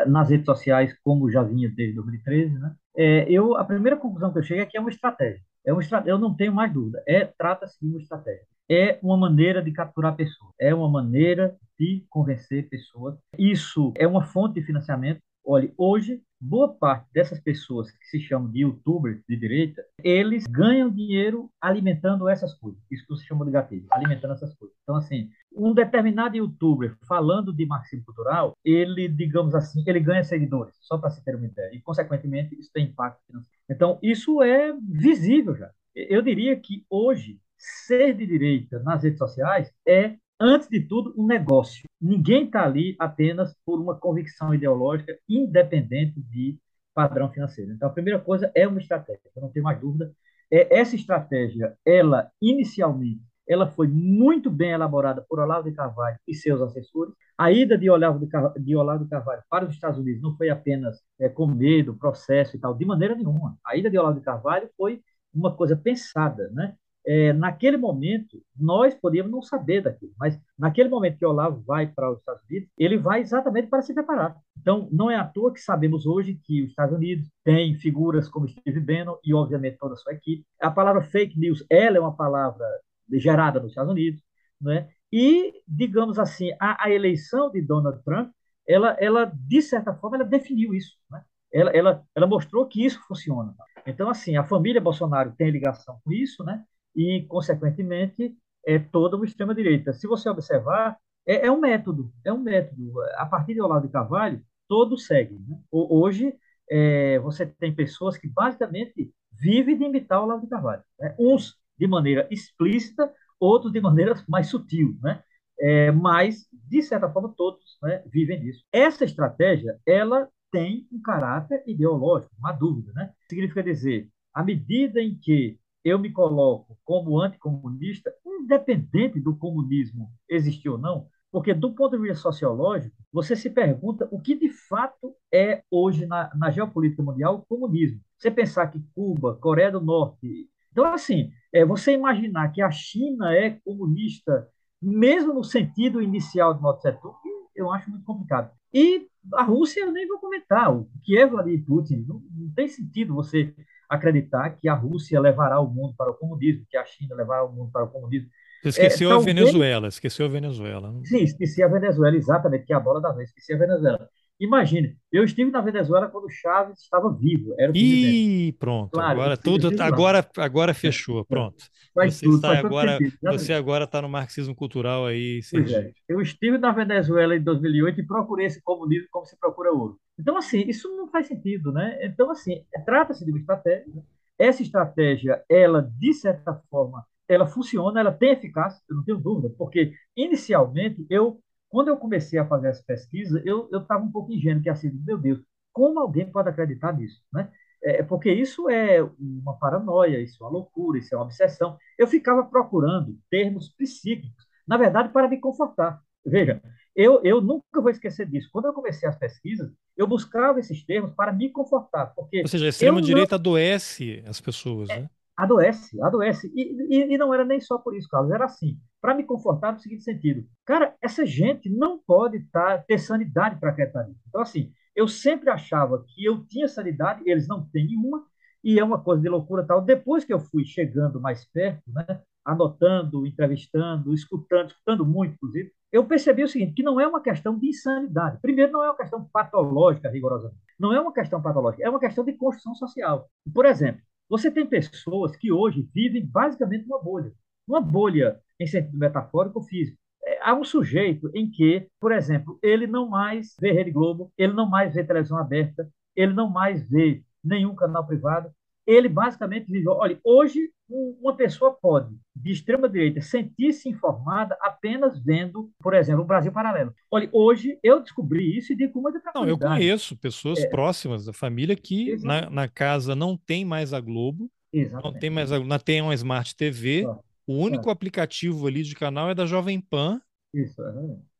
nas redes sociais, como já vinha desde 2013, né? É, eu, a primeira conclusão que eu chego é que é uma estratégia. É uma eu não tenho mais dúvida. É trata-se de uma estratégia. É uma maneira de capturar pessoas. É uma maneira de convencer pessoas. Isso é uma fonte de financiamento. Olha, hoje boa parte dessas pessoas que se chamam de youtubers de direita, eles ganham dinheiro alimentando essas coisas. Isso que se chama de gatilho, alimentando essas coisas. Então, assim, um determinado youtuber falando de marxismo cultural, ele, digamos assim, ele ganha seguidores, só para se ter uma ideia. E, consequentemente, isso tem impacto financeiro. Então, isso é visível já. Eu diria que hoje, ser de direita nas redes sociais é antes de tudo, um negócio. Ninguém está ali apenas por uma convicção ideológica independente de padrão financeiro. Então, a primeira coisa é uma estratégia, não tenho mais dúvida. É, essa estratégia, ela, inicialmente, ela foi muito bem elaborada por Olavo de Carvalho e seus assessores. A ida de Olavo de, Carvalho, de, Olavo de Carvalho para os Estados Unidos não foi apenas é, com medo, processo e tal, de maneira nenhuma. A ida de Olavo de Carvalho foi uma coisa pensada, né? É, naquele momento, nós podíamos não saber daquilo, mas naquele momento que o Olavo vai para os Estados Unidos, ele vai exatamente para se preparar. Então, não é à toa que sabemos hoje que os Estados Unidos tem figuras como Steve Bannon e, obviamente, toda a sua equipe. A palavra fake news, ela é uma palavra gerada nos Estados Unidos, né? E, digamos assim, a, a eleição de Donald Trump, ela, ela, de certa forma, ela definiu isso, né? Ela, ela, ela mostrou que isso funciona. Então, assim, a família Bolsonaro tem ligação com isso, né? E, consequentemente, é toda uma extrema-direita. Se você observar, é, é, um método, é um método. A partir de Olavo de Carvalho, todos seguem. Né? Hoje, é, você tem pessoas que basicamente vivem de imitar Olavo de Carvalho. Né? Uns de maneira explícita, outros de maneira mais sutil, né? É, mas, de certa forma, todos né, vivem disso. Essa estratégia, ela tem um caráter ideológico, uma dúvida, né? Significa dizer, à medida em que eu me coloco como anticomunista, independente do comunismo existir ou não, porque do ponto de vista sociológico, você se pergunta o que de fato é hoje na, na geopolítica mundial o comunismo. Você pensar que Cuba, Coreia do Norte. Então, assim, é, você imaginar que a China é comunista, mesmo no sentido inicial Mao Tse Tung, eu acho muito complicado. E a Rússia, eu nem vou comentar. O que é Vladimir Putin? Não, não tem sentido você acreditar que a Rússia levará o mundo para o comunismo, que a China levará o mundo para o comunismo. Você esqueceu é, a Venezuela, esqueceu a Venezuela. Sim, esqueci a Venezuela, exatamente, que é a bola da vez, esqueci a Venezuela. Imagine, eu estive na Venezuela quando Chávez estava vivo. Era o Ih, pronto. Claro, agora tudo, agora, agora fechou. Pronto. Faz você tudo, está agora, você agora está no marxismo cultural aí. É. Eu estive na Venezuela em 2008 e procurei esse comunismo como se procura ouro. Então, assim, isso não faz sentido, né? Então, assim, trata-se de uma estratégia. Essa estratégia, ela, de certa forma, ela funciona, ela tem eficácia, eu não tenho dúvida, porque inicialmente eu quando eu comecei a fazer essa pesquisa, eu estava um pouco ingênuo, que é assim, meu Deus, como alguém pode acreditar nisso? Né? É, porque isso é uma paranoia, isso é uma loucura, isso é uma obsessão. Eu ficava procurando termos psíquicos, na verdade, para me confortar. Veja, eu, eu nunca vou esquecer disso. Quando eu comecei as pesquisas, eu buscava esses termos para me confortar. Porque Ou seja, a extrema-direita não... adoece as pessoas, é, né? Adoece, adoece. E, e, e, não era nem só por isso, Carlos, era assim para me confortar no seguinte sentido. Cara, essa gente não pode tá, ter sanidade para acreditar nisso. Então, assim, eu sempre achava que eu tinha sanidade, eles não têm nenhuma, e é uma coisa de loucura tal. Depois que eu fui chegando mais perto, né, anotando, entrevistando, escutando, escutando muito, inclusive, eu percebi o seguinte, que não é uma questão de insanidade. Primeiro, não é uma questão patológica, rigorosamente. Não é uma questão patológica, é uma questão de construção social. Por exemplo, você tem pessoas que hoje vivem basicamente numa bolha. Uma bolha em sentido metafórico ou físico. É, há um sujeito em que, por exemplo, ele não mais vê Rede Globo, ele não mais vê televisão aberta, ele não mais vê nenhum canal privado. Ele basicamente vive. Olha, hoje uma pessoa pode, de extrema direita, sentir-se informada apenas vendo, por exemplo, o Brasil Paralelo. Olha, hoje eu descobri isso e digo com muita tranquilidade. Não, eu conheço pessoas é. próximas da família que na, na, casa não tem mais a Globo, Exatamente. não tem mais a, não tem uma Smart TV, o único é. aplicativo ali de canal é da Jovem Pan. Isso.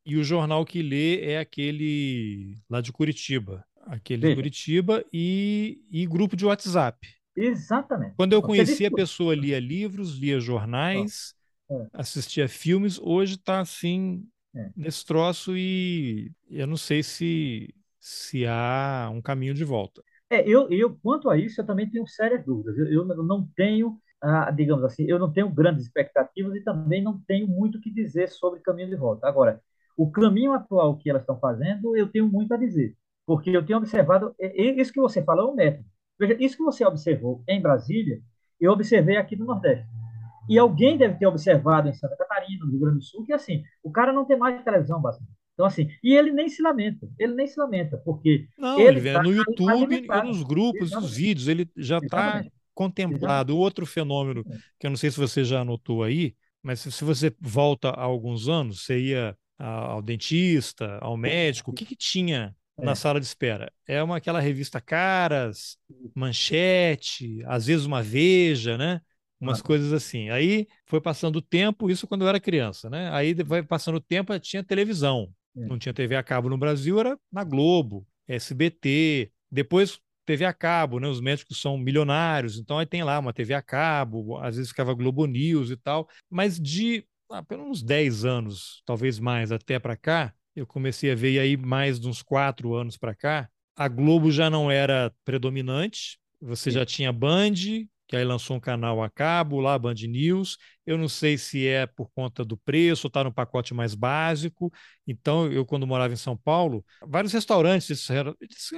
E o jornal que lê é aquele lá de Curitiba. Aquele de Curitiba e, e grupo de WhatsApp. Exatamente. Quando eu conheci a pessoa, lia livros, lia jornais, é. assistia filmes. Hoje está assim, é. nesse troço, e eu não sei se, se há um caminho de volta. É, eu, eu, quanto a isso, eu também tenho sérias dúvidas. Eu, eu não tenho ah, digamos assim, eu não tenho grandes expectativas e também não tenho muito o que dizer sobre caminho de volta. Agora, o caminho atual que elas estão fazendo, eu tenho muito a dizer, porque eu tenho observado, isso que você falou é um método. Veja, isso que você observou em Brasília, eu observei aqui no Nordeste. E alguém deve ter observado em Santa Catarina, no Rio Grande do Sul, que assim, o cara não tem mais televisão, basicamente. Então, assim, e ele nem se lamenta, ele nem se lamenta, porque. Não, ele, ele vê tá no YouTube e nos grupos, nos vídeos, ele já está contemplado. Outro fenômeno que eu não sei se você já anotou aí, mas se você volta a alguns anos, você ia ao dentista, ao médico, o que, que tinha na é. sala de espera? É uma aquela revista Caras, Manchete, às vezes uma Veja, né? Umas ah. coisas assim. Aí foi passando o tempo, isso quando eu era criança, né? Aí vai passando o tempo, tinha televisão. É. Não tinha TV a cabo no Brasil, era na Globo, SBT. Depois TV a cabo, né? Os médicos são milionários, então aí tem lá uma TV a cabo, às vezes ficava Globo News e tal, mas de ah, pelo uns 10 anos, talvez mais até para cá, eu comecei a ver e aí mais de uns quatro anos para cá, a Globo já não era predominante, você já tinha Band, que aí lançou um canal a cabo lá, Band News. Eu não sei se é por conta do preço, ou está no pacote mais básico. Então, eu, quando morava em São Paulo, vários restaurantes, esses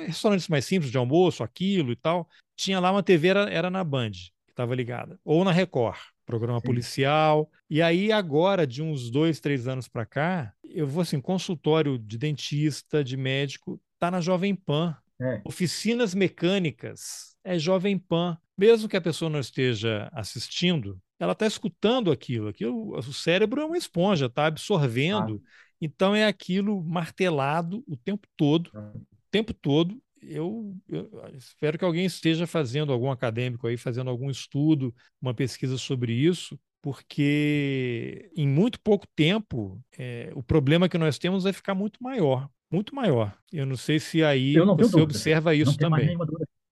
restaurantes mais simples de almoço, aquilo e tal, tinha lá uma TV, era, era na Band, que estava ligada, ou na Record. Programa Sim. policial. E aí, agora, de uns dois, três anos para cá, eu vou assim, consultório de dentista, de médico, tá na Jovem Pan. É. Oficinas mecânicas é Jovem Pan. Mesmo que a pessoa não esteja assistindo, ela está escutando aquilo. aquilo. O cérebro é uma esponja, está absorvendo. Ah. Então é aquilo martelado o tempo todo, ah. o tempo todo. Eu, eu, espero que alguém esteja fazendo algum acadêmico aí, fazendo algum estudo, uma pesquisa sobre isso, porque em muito pouco tempo é, o problema que nós temos vai ficar muito maior, muito maior. Eu não sei se aí você observa isso também.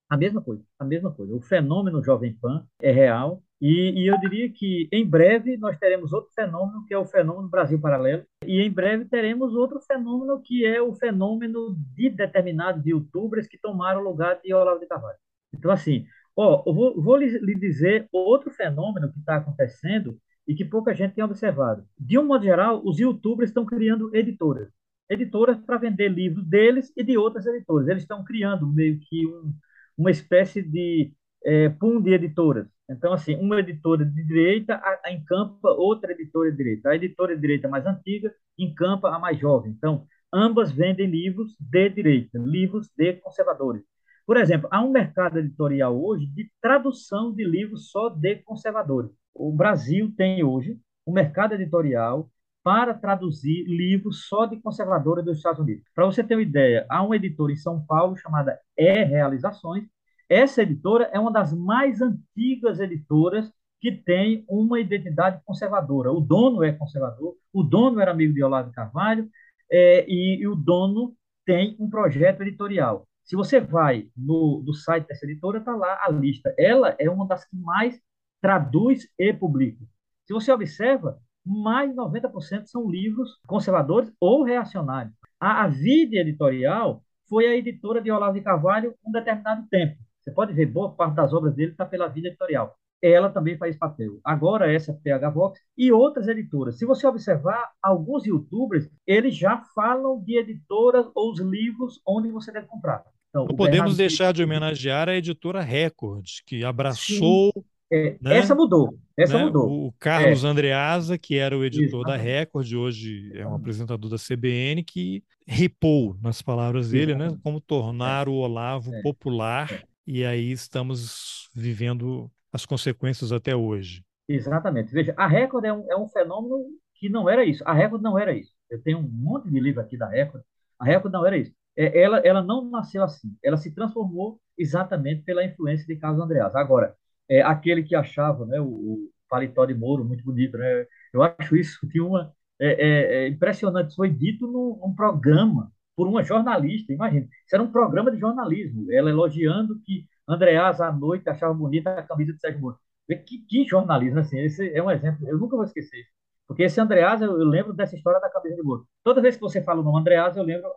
A mesma coisa, a mesma coisa. O fenômeno Jovem Pan é real e, e, eu diria que em breve nós teremos outro fenômeno que é o fenômeno Brasil Paralelo e em breve teremos outro fenômeno que é o fenômeno de determinados youtubers que tomaram o lugar de Olavo de Carvalho. Então assim, Ó, eu vou, vou lhe, lhe dizer outro fenômeno que está acontecendo e que pouca gente tem observado. De um modo geral, os youtubers estão criando editoras. Editoras para vender livros deles e de outras editoras. Eles estão criando meio que um, uma espécie de é, pool de editoras. Então, assim, uma editora de direita encampa outra editora de direita. A editora de direita mais antiga encampa a mais jovem. Então, ambas vendem livros de direita, livros de conservadores. Por exemplo, há um mercado editorial hoje de tradução de livros só de conservadores. O Brasil tem hoje um mercado editorial para traduzir livros só de conservadores dos Estados Unidos. Para você ter uma ideia, há uma editora em São Paulo chamada E Realizações. Essa editora é uma das mais antigas editoras que tem uma identidade conservadora. O dono é conservador, o dono era amigo de Olavo Carvalho é, e, e o dono tem um projeto editorial. Se você vai no, site dessa editora, está lá a lista. Ela é uma das que mais traduz e publica. Se você observa, mais de 90% são livros conservadores ou reacionários. A, a Vide Editorial foi a editora de Olavo de Carvalho um determinado tempo. Você pode ver, boa parte das obras dele está pela Vida Editorial. Ela também faz papel. Agora, essa PH Vox e outras editoras. Se você observar, alguns youtubers, eles já falam de editoras ou os livros onde você deve comprar. Então, Não podemos deixar de homenagear a editora Record, que abraçou. É, né? Essa mudou. Essa né? mudou. O Carlos é. Andreasa, que era o editor da Record, hoje é um apresentador da CBN, que ripou, nas palavras dele, né? como tornar o Olavo é. popular. E aí estamos vivendo as consequências até hoje. Exatamente. Veja, a Record é um, é um fenômeno que não era isso. A Record não era isso. Eu tenho um monte de livro aqui da Record. A Record não era isso é, ela, ela não nasceu assim. Ela se transformou exatamente pela influência de Carlos Andreas. Agora, é, aquele que achava né, o, o paletó de Moro muito bonito, né? Eu acho isso de uma é, é, é impressionante. Foi dito num, programa por uma jornalista. Imagina, isso era um programa de jornalismo. Ela elogiando que Andreas à noite achava bonita a camisa de Sérgio Moro. Que, que jornalismo assim? Esse é um exemplo. Eu nunca vou esquecer. Porque esse Andreas, eu, eu lembro dessa história da camisa de Moro. Toda vez que você fala o nome Andreas, eu lembro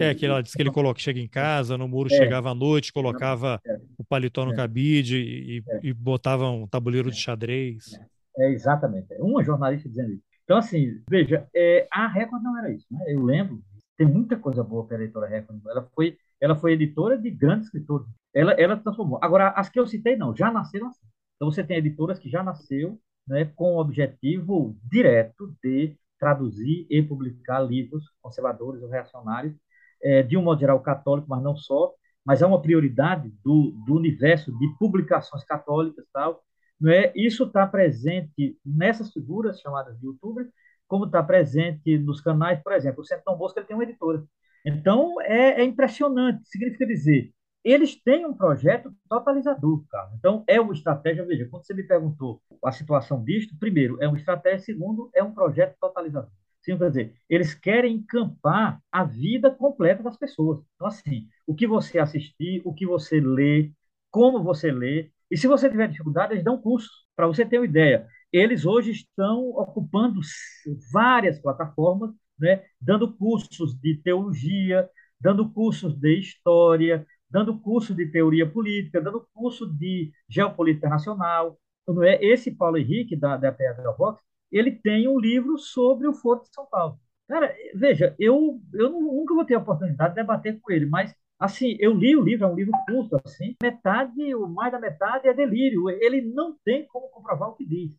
é, que ela disse que ele coloca, chega em casa, no muro é, chegava à noite, colocava é, o paletó no é, cabide e, é. e, botava um tabuleiro de xadrez. É, exatamente. Uma jornalista dizendo isso. Então, assim, veja, a Record não era isso. Né? Eu lembro, tem muita coisa boa para a editora Record. Ela foi, ela foi editora de grandes escritores. Ela, ela transformou. Agora, as que eu citei, não, já nasceram assim. Então, você tem editoras que já nasceu né, com o objetivo direto de traduzir e publicar livros conservadores ou reacionários é, de um modo geral, católico, mas não só, mas é uma prioridade do, do universo de publicações católicas tal. Não é? Isso está presente nessas figuras chamadas de youtubers, como está presente nos canais, por exemplo, o Centro Dom Bosco ele tem uma editora. Então, é, é impressionante. Significa dizer, eles têm um projeto totalizador, cara. Então, é uma estratégia. Veja, quando você me perguntou a situação disto, primeiro, é uma estratégia, segundo, é um projeto totalizador. Sim, quer dizer, eles querem encampar a vida completa das pessoas. Então, assim, o que você assistir, o que você lê, como você lê. E se você tiver dificuldade, eles dão cursos. Para você ter uma ideia, eles hoje estão ocupando várias plataformas, né, dando cursos de teologia, dando cursos de história, dando curso de teoria política, dando curso de geopolítica nacional. Não é? Esse Paulo Henrique, da, da PH Vox, ele tem um livro sobre o Foro de São Paulo. Cara, veja, eu, eu nunca vou ter a oportunidade de debater com ele, mas assim, eu li o livro, é um livro curto, assim, metade, ou mais da metade é delírio. Ele não tem como comprovar o que diz.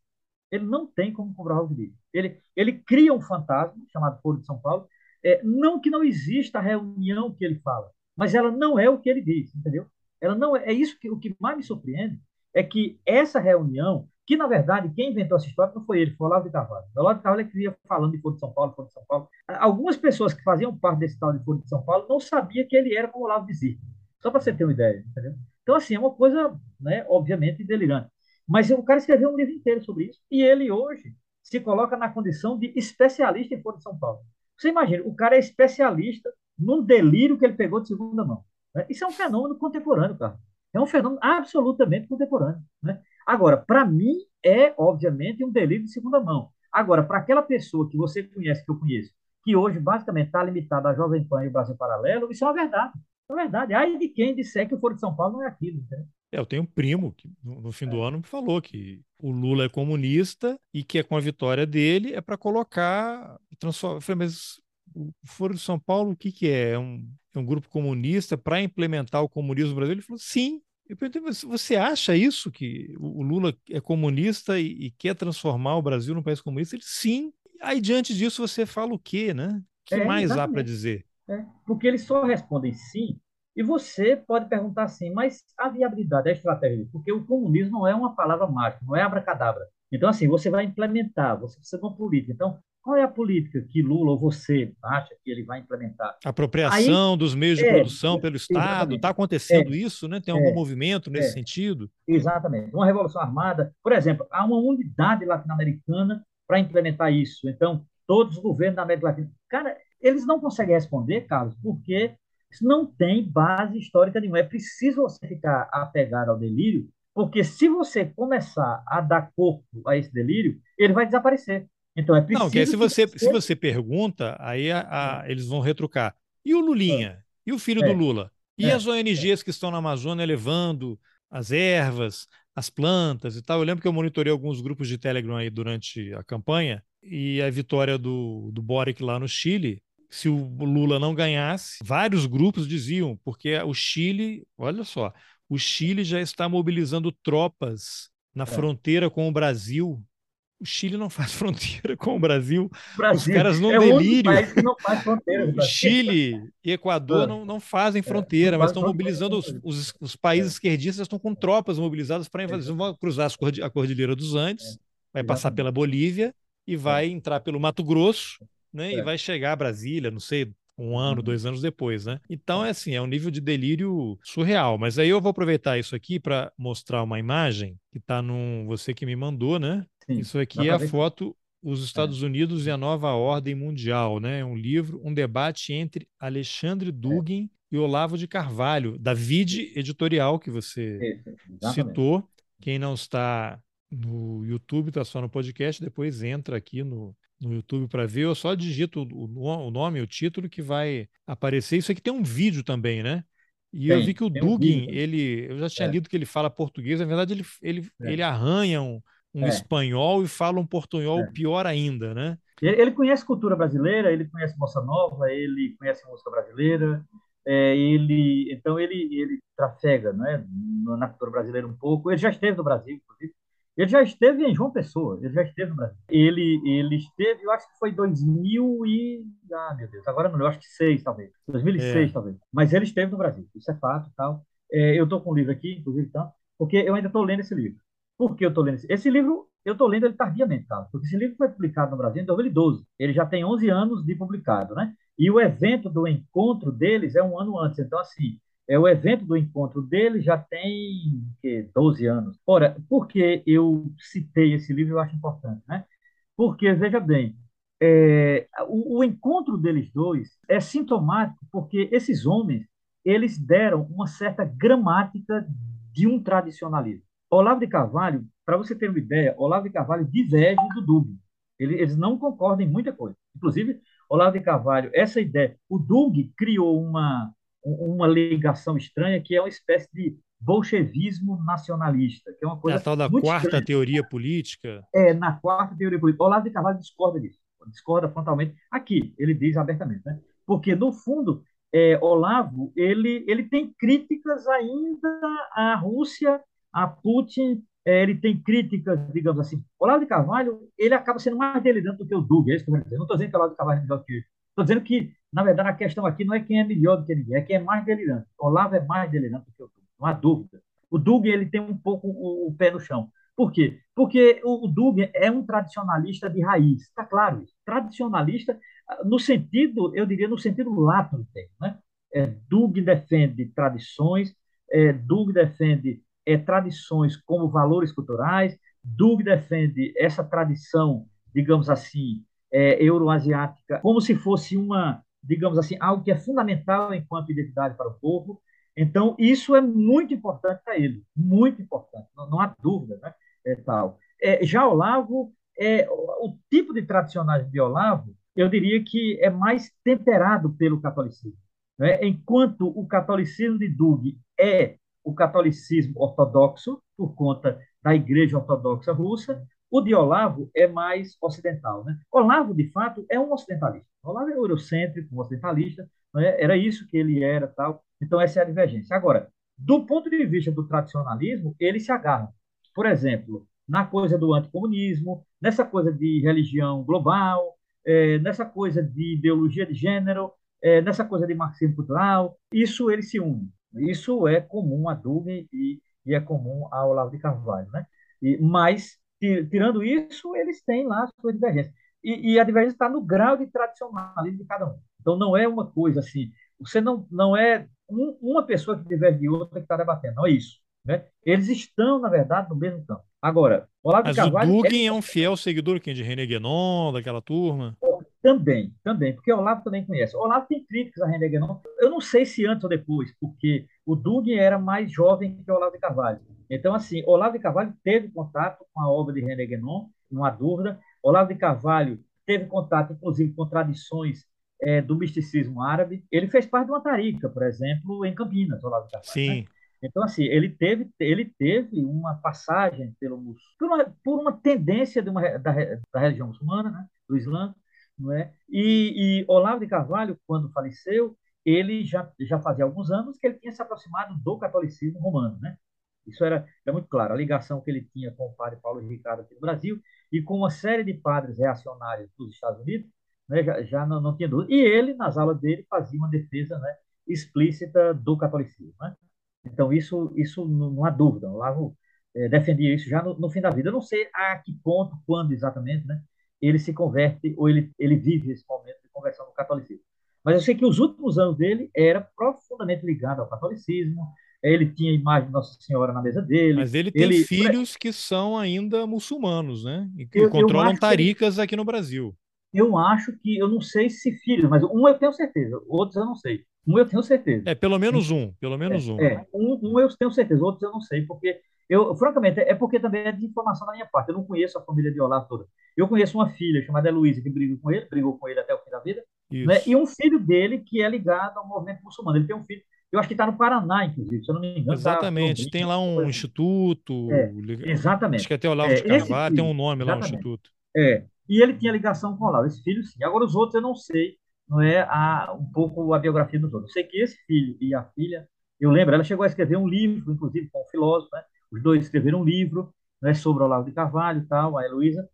Ele não tem como comprovar o que diz. Ele, ele cria um fantasma chamado Foro de São Paulo, é, não que não exista a reunião que ele fala, mas ela não é o que ele diz, entendeu? Ela não é, é isso que o que mais me surpreende é que essa reunião que, na verdade, quem inventou essa história não foi ele, foi o Olavo de Carvalho. O Olavo de Carvalho é que ia falando de Foro de São Paulo, Foro de São Paulo. Algumas pessoas que faziam parte desse tal de Foro de São Paulo não sabiam que ele era como o Olavo dizia. Só para você ter uma ideia, entendeu? Então, assim, é uma coisa, né, obviamente, delirante. Mas o cara escreveu um livro inteiro sobre isso. E ele hoje se coloca na condição de especialista em Foro de São Paulo. Você imagina, o cara é especialista num delírio que ele pegou de segunda mão. Né? Isso é um fenômeno contemporâneo, cara. É um fenômeno absolutamente contemporâneo. Né? Agora, para mim, é, obviamente, um delírio de segunda mão. Agora, para aquela pessoa que você conhece, que eu conheço, que hoje basicamente está limitada à Jovem Pan e o Brasil Paralelo, isso é uma verdade. É verdade. Ai de quem disser que o Foro de São Paulo não é aquilo. Entendeu? É, eu tenho um primo que no, fim do é. ano me falou que o Lula é comunista e que é com a vitória dele é para colocar. Transformar. Eu falei, mas o Foro de São Paulo, o que, que é? É um, é um grupo comunista para implementar o comunismo no Brasil? Ele falou, sim. Eu perguntei, você acha isso, que o Lula é comunista e, e quer transformar o Brasil num país comunista? Ele, sim. Aí, diante disso, você fala o quê, né? O que é, mais exatamente. há para dizer? É, porque eles só respondem sim, e você pode perguntar assim, mas a viabilidade, a estratégia, porque o comunismo não é uma palavra mágica, não é abracadabra. Então, assim, você vai implementar, você precisa de uma política. Então, qual é a política que Lula ou você acha que ele vai implementar? Apropriação Aí, dos meios de é, produção pelo Estado. Está acontecendo é, isso, né? Tem algum é, movimento nesse é. sentido? Exatamente. Uma revolução armada. Por exemplo, há uma unidade latino-americana para implementar isso. Então, todos os governos da América Latina. Cara, eles não conseguem responder, Carlos, porque não tem base histórica nenhuma. É preciso você ficar apegado ao delírio, porque se você começar a dar corpo a esse delírio, ele vai desaparecer. Então é preciso. Não, que se você, se você pergunta, aí a, a, eles vão retrucar. E o Lulinha? É. E o filho é. do Lula? E é. as ONGs que estão na Amazônia levando as ervas, as plantas e tal? Eu lembro que eu monitorei alguns grupos de Telegram aí durante a campanha e a vitória do, do Boric lá no Chile. Se o Lula não ganhasse, vários grupos diziam, porque o Chile, olha só, o Chile já está mobilizando tropas na é. fronteira com o Brasil o Chile não faz fronteira com o Brasil. Brasil. Os caras não é delírio. não faz. O Chile e Equador é. não, não fazem fronteira, é, mas estão mobilizando os, os, os, países é. esquerdistas estão com tropas mobilizadas para invadir. Vão cruzar a Cordilheira dos Andes, vai passar pela Bolívia e vai entrar pelo Mato Grosso, né? E vai chegar a Brasília, não sei, um ano, uhum. dois anos depois, né? Então é assim, é um nível de delírio surreal. Mas aí eu vou aproveitar isso aqui para mostrar uma imagem que está num você que me mandou, né? Sim, Isso aqui é a foto Os é. Estados é. Unidos e a Nova Ordem Mundial, né? É um livro, um debate entre Alexandre é. Dugin é. e Olavo de Carvalho, da Vide Editorial que você citou. Quem não está no YouTube, está só no podcast, depois entra aqui no, no YouTube para ver. Eu só digito o, o, nome, o título que vai aparecer. Isso aqui tem um vídeo também, né? E tem, eu vi que o Dugin, um ele, eu já tinha é. lido que ele fala português, na verdade ele, ele, é. ele arranha um, um é. espanhol e fala um portunhol é. pior ainda, né? Ele, ele, conhece cultura brasileira, ele conhece bossa nova, ele conhece música brasileira, é, ele então ele ele trafega, né, na cultura brasileira um pouco. Ele já esteve no Brasil, inclusive. Ele já esteve em João Pessoa, ele já esteve no Brasil. Ele, ele esteve, eu acho que foi 2000 e... Ah, meu Deus, agora não eu acho que 6, talvez. 2006, é. talvez. Mas ele esteve no Brasil, isso é fato tal. É, eu estou com um livro aqui, inclusive, então, porque eu ainda estou lendo esse livro. Por que eu estou lendo esse? Esse livro, eu estou lendo ele tardiamente, tá? porque esse livro foi publicado no Brasil em 2012. Ele já tem 11 anos de publicado, né? E o evento do encontro deles é um ano antes. Então, assim, é o evento do encontro deles já tem que, 12 anos. Ora, por que eu citei esse livro? Eu acho importante, né? Porque, veja bem, é, o, o encontro deles dois é sintomático porque esses homens eles deram uma certa gramática de um tradicionalismo. Olavo de Carvalho, para você ter uma ideia, Olavo de Carvalho diverge do Dug. Eles não concordam em muita coisa. Inclusive, Olavo de Carvalho, essa ideia, o Dug criou uma, uma ligação estranha que é uma espécie de bolchevismo nacionalista, que é uma coisa. É a tal da quarta estranha. teoria política. É, na quarta teoria política. Olavo de Carvalho discorda disso, discorda frontalmente. Aqui, ele diz abertamente, né? Porque, no fundo, é, Olavo ele, ele tem críticas ainda à Rússia a Putin é, ele tem críticas, digamos assim. O Olavo de Carvalho, ele acaba sendo mais delirante do que o Dug, é isso que eu vou dizer. Não estou dizendo que o Olavo de Carvalho é melhor que. Estou dizendo que, na verdade, a questão aqui não é quem é melhor do que ninguém, é quem é mais delirante. O Olavo é mais delirante do que o Dug, não há dúvida. O Dug, ele tem um pouco o, o pé no chão. Por quê? Porque o, Dug é um tradicionalista de raiz, está claro. Tradicionalista, no sentido, eu diria, no sentido lato do termo. Né? É, Dug defende tradições, é, Dug defende é, tradições como valores culturais, Dug defende essa tradição, digamos assim, é, euroasiática, como se fosse uma, digamos assim, algo que é fundamental enquanto identidade para o povo. Então, isso é muito importante para ele, muito importante, não, não há dúvida, né? É, tal. É, já Olavo, é, o tipo de tradicionalismo de Olavo, eu diria que é mais temperado pelo catolicismo. Né? Enquanto o catolicismo de Dug é o catolicismo ortodoxo, por conta da Igreja Ortodoxa Russa, o de Olavo é mais ocidental. Né? Olavo, de fato, é um ocidentalista. Olavo é eurocêntrico, um ocidentalista, né? era isso que ele era. tal. Então, essa é a divergência. Agora, do ponto de vista do tradicionalismo, ele se agarra. Por exemplo, na coisa do anticomunismo, nessa coisa de religião global, é, nessa coisa de ideologia de gênero, é, nessa coisa de marxismo cultural, isso ele se une. Isso é comum a Dugin e, e é comum a Olavo de Carvalho, né? E, mas, tirando isso, eles têm lá as suas divergências. E, e a divergência está no grau de tradicionalismo de cada um. Então, não é uma coisa assim, você não, não é um, uma pessoa que diverge de outra que está debatendo, não é isso. Né? Eles estão, na verdade, no mesmo campo. Agora, Olavo Mas de Carvalho. o Dugin é... é um fiel seguidor quem, de René Guénon, daquela turma? Também, também, porque o Olavo também conhece. O Olavo tem críticas a René Guénon. Eu não sei se antes ou depois, porque o Dugin era mais jovem que o Olavo de Carvalho. Então, assim, Olavo de Carvalho teve contato com a obra de René Guénon, não há dúvida. Olavo de Carvalho teve contato, inclusive, com tradições é, do misticismo árabe. Ele fez parte de uma tarica, por exemplo, em Campinas, Olavo de Carvalho. Sim. Né? Então, assim, ele teve, ele teve uma passagem pelo, por, uma, por uma tendência de uma, da, da religião muçulmana, né, do Islã, não é? E, e Olavo de Carvalho, quando faleceu, ele já, já fazia alguns anos que ele tinha se aproximado do catolicismo romano, né? Isso era, era muito claro, a ligação que ele tinha com o padre Paulo Ricardo aqui no Brasil e com uma série de padres reacionários dos Estados Unidos, né, já, já não, não tinha dúvida. E ele, nas aulas dele, fazia uma defesa né, explícita do catolicismo. Né? Então, isso, isso não, há dúvida. O Olavo é, defendia isso já no, no, fim da vida. Eu não sei a que ponto, quando exatamente, né, ele se converte ou ele, ele vive esse momento de conversão no catolicismo. Mas eu sei que os últimos anos dele era profundamente ligado ao catolicismo. Ele tinha a imagem de Nossa Senhora na mesa dele. Mas ele tem ele... filhos que são ainda muçulmanos, né? E que eu, controlam eu taricas que... aqui no Brasil. Eu acho que, eu não sei se filhos, mas um eu tenho certeza, outros eu não sei. Um eu tenho certeza. É, pelo menos um, pelo menos é, um. É, um, um eu tenho certeza, outros eu não sei, porque eu, francamente, é porque também é de informação da minha parte. Eu não conheço a família de Olavo toda. Eu conheço uma filha chamada Luísa, que brigou com ele, brigou com ele até o fim da vida, né? e um filho dele que é ligado ao movimento muçulmano. Ele tem um filho, eu acho que está no Paraná, inclusive, se eu não me engano. Tá exatamente, tá, tem lá um instituto. É, exatamente. Acho que até Olavo é, de Carvalho tem um nome exatamente. lá, um instituto. É, e ele tinha ligação com o Olavo, esse filho sim. Agora os outros eu não sei, não é a, um pouco a biografia dos outros. Eu sei que esse filho e a filha, eu lembro, ela chegou a escrever um livro, inclusive com um filósofo, né? Os dois escreveram um livro né, sobre o Olavo de Carvalho e tal, a Heloísa.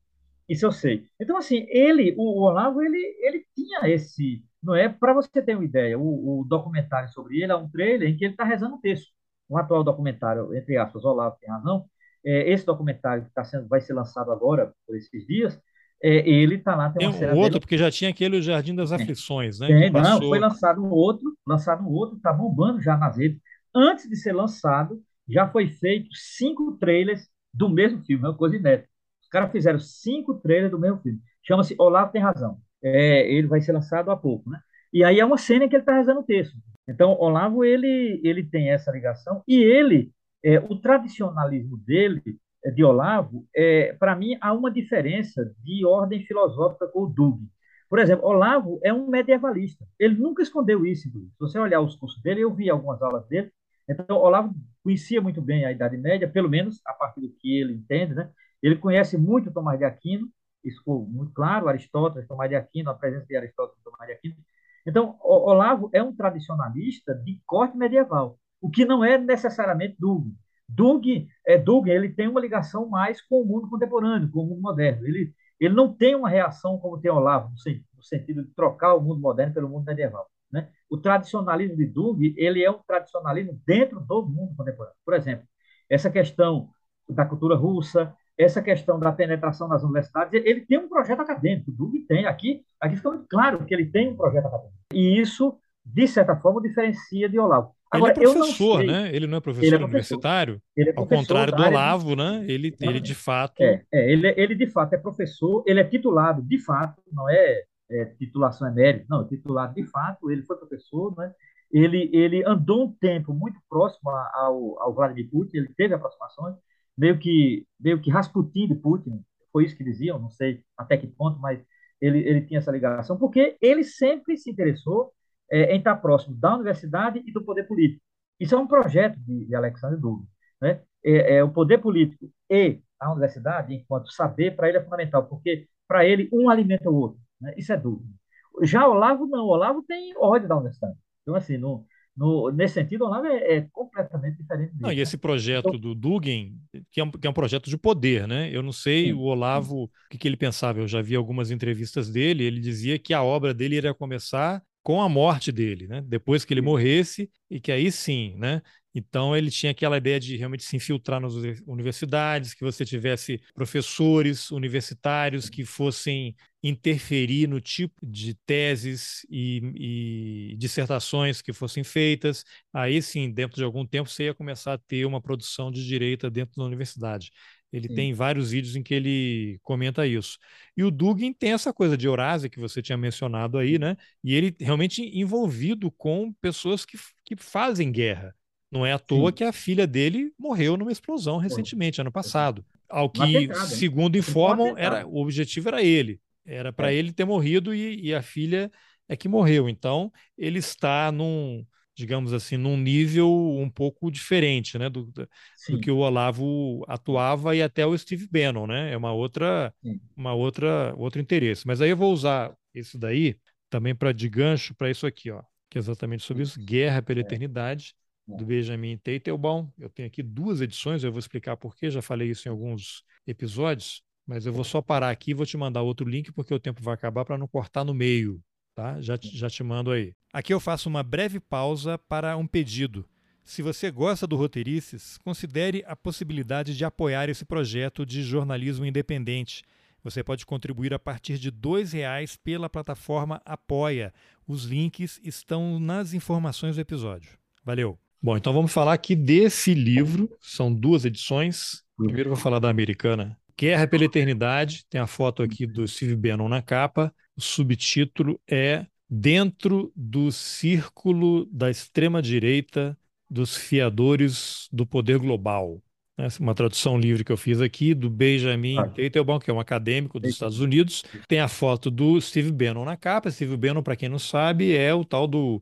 Isso eu sei. Então, assim, ele, o, Olavo, ele, ele tinha esse. Não é? Para você ter uma ideia, o, o, documentário sobre ele é um trailer em que ele está rezando um texto. Um atual documentário, entre aspas, Olavo tem razão. É, esse documentário que tá sendo, vai ser lançado agora, por esses dias, é, ele está lá. Tem, tem um outro, dele. porque já tinha aquele o Jardim das Aflições, né? Tem, não, foi lançado um outro, lançado um outro, está bombando já nas redes. Antes de ser lançado, já foi feito cinco trailers do mesmo filme, é uma coisa inédita. Caras fizeram cinco trailers do mesmo filme. Chama-se Olavo Tem Razão. É, ele vai ser lançado há pouco, né? E aí é uma cena que ele está rezando o texto. Então, Olavo, ele, ele tem essa ligação e ele, é, o tradicionalismo dele, é, de Olavo, é, para mim, há uma diferença de ordem filosófica com o Dug. Por exemplo, Olavo é um medievalista. Ele nunca escondeu isso. Se você olhar os cursos dele, eu vi algumas aulas dele, então, Olavo conhecia muito bem a Idade Média, pelo menos a partir do que ele entende, né? Ele conhece muito Tomás de Aquino, isso ficou muito claro, Aristóteles, Tomás de Aquino, a presença de Aristóteles Tomás de Aquino. Então, Olavo é um tradicionalista de corte medieval, o que não é necessariamente Dugin. Dugin, é, Dugin ele tem uma ligação mais com o mundo contemporâneo, com o mundo moderno. Ele, ele não tem uma reação como tem Olavo, no sentido de trocar o mundo moderno pelo mundo medieval. Né? O tradicionalismo de Dug ele é um tradicionalismo dentro do mundo contemporâneo. Por exemplo, essa questão da cultura russa, essa questão da penetração nas universidades, ele tem um projeto acadêmico. Dug tem aqui, aqui fica muito claro que ele tem um projeto acadêmico. E isso, de certa forma, diferencia de Olavo. Agora, ele é professor, né? Ele não é professor, é professor. universitário? Ele é professor Ao contrário do Olavo, né? Ele, ele de fato. É, é ele, ele de fato é professor, ele é titulado de fato, não é, é titulação emérito, não, é titulado de fato, ele foi professor, né? Ele, ele andou um tempo muito próximo ao, ao Vladimir Putin, ele teve aproximações, meio que, meio que Rasputin de Putin, foi isso que diziam, não sei até que ponto, mas ele, ele tinha essa ligação, porque ele sempre se interessou é, em estar próximo da universidade e do poder político. Isso é um projeto de, de Alexandre Douglas. Né? É, é, o poder político e a universidade, enquanto saber, para ele é fundamental, porque para ele um alimenta o outro. Né? Isso é dúvida. Já Olavo não, Olavo tem ódio da universidade. Então, assim, no, no, nesse sentido, o Olavo é, é completamente diferente disso. Não, e esse né? projeto então, do Dugin, que é, um, que é um projeto de poder, né? Eu não sei sim, o Olavo, sim. o que, que ele pensava. Eu já vi algumas entrevistas dele, ele dizia que a obra dele iria começar com a morte dele, né? Depois que ele morresse e que aí sim, né? Então ele tinha aquela ideia de realmente se infiltrar nas universidades, que você tivesse professores universitários que fossem interferir no tipo de teses e, e, dissertações que fossem feitas. Aí sim, dentro de algum tempo, você ia começar a ter uma produção de direita dentro da universidade. Ele Sim. tem vários vídeos em que ele comenta isso. E o Dugin tem essa coisa de Eurásia que você tinha mencionado aí, né? E ele realmente envolvido com pessoas que, que fazem guerra. Não é à toa Sim. que a filha dele morreu numa explosão recentemente, ano passado. Ao que, segundo informam, era, o objetivo era ele. Era para é. ele ter morrido e, e a filha é que morreu. Então, ele está num, digamos assim, num nível um pouco diferente, né, do, do, que o Olavo atuava e até o Steve Bannon, né? É uma outra, Sim. uma outra, outro interesse. Mas aí eu vou usar isso daí também para de gancho para isso aqui, ó, que é exatamente sobre isso, Guerra pela é. Eternidade. Do Benjamin Teitelbaum. Eu tenho aqui duas edições, eu vou explicar por quê, já falei isso em alguns episódios, mas eu vou só parar aqui e vou te mandar outro link porque o tempo vai acabar para não cortar no meio, tá? Já, já te mando aí. Aqui eu faço uma breve pausa para um pedido. Se você gosta do Roteirices, considere a possibilidade de apoiar esse projeto de jornalismo independente. Você pode contribuir a partir de R$ reais pela plataforma Apoia. Os links estão nas informações do episódio. Valeu! Bom, então vamos falar aqui desse livro. São duas edições. Primeiro eu vou falar da americana. Guerra pela Eternidade. Tem a foto aqui do Steve Bannon na capa. O subtítulo é Dentro do Círculo da Extrema-Direita dos Fiadores do Poder Global. Essa é uma tradução livre que eu fiz aqui do Benjamin ah. Teitelbaum, que é um acadêmico dos Estados Unidos. Tem a foto do Steve Bannon na capa. Steve Bannon, para quem não sabe, é o tal do,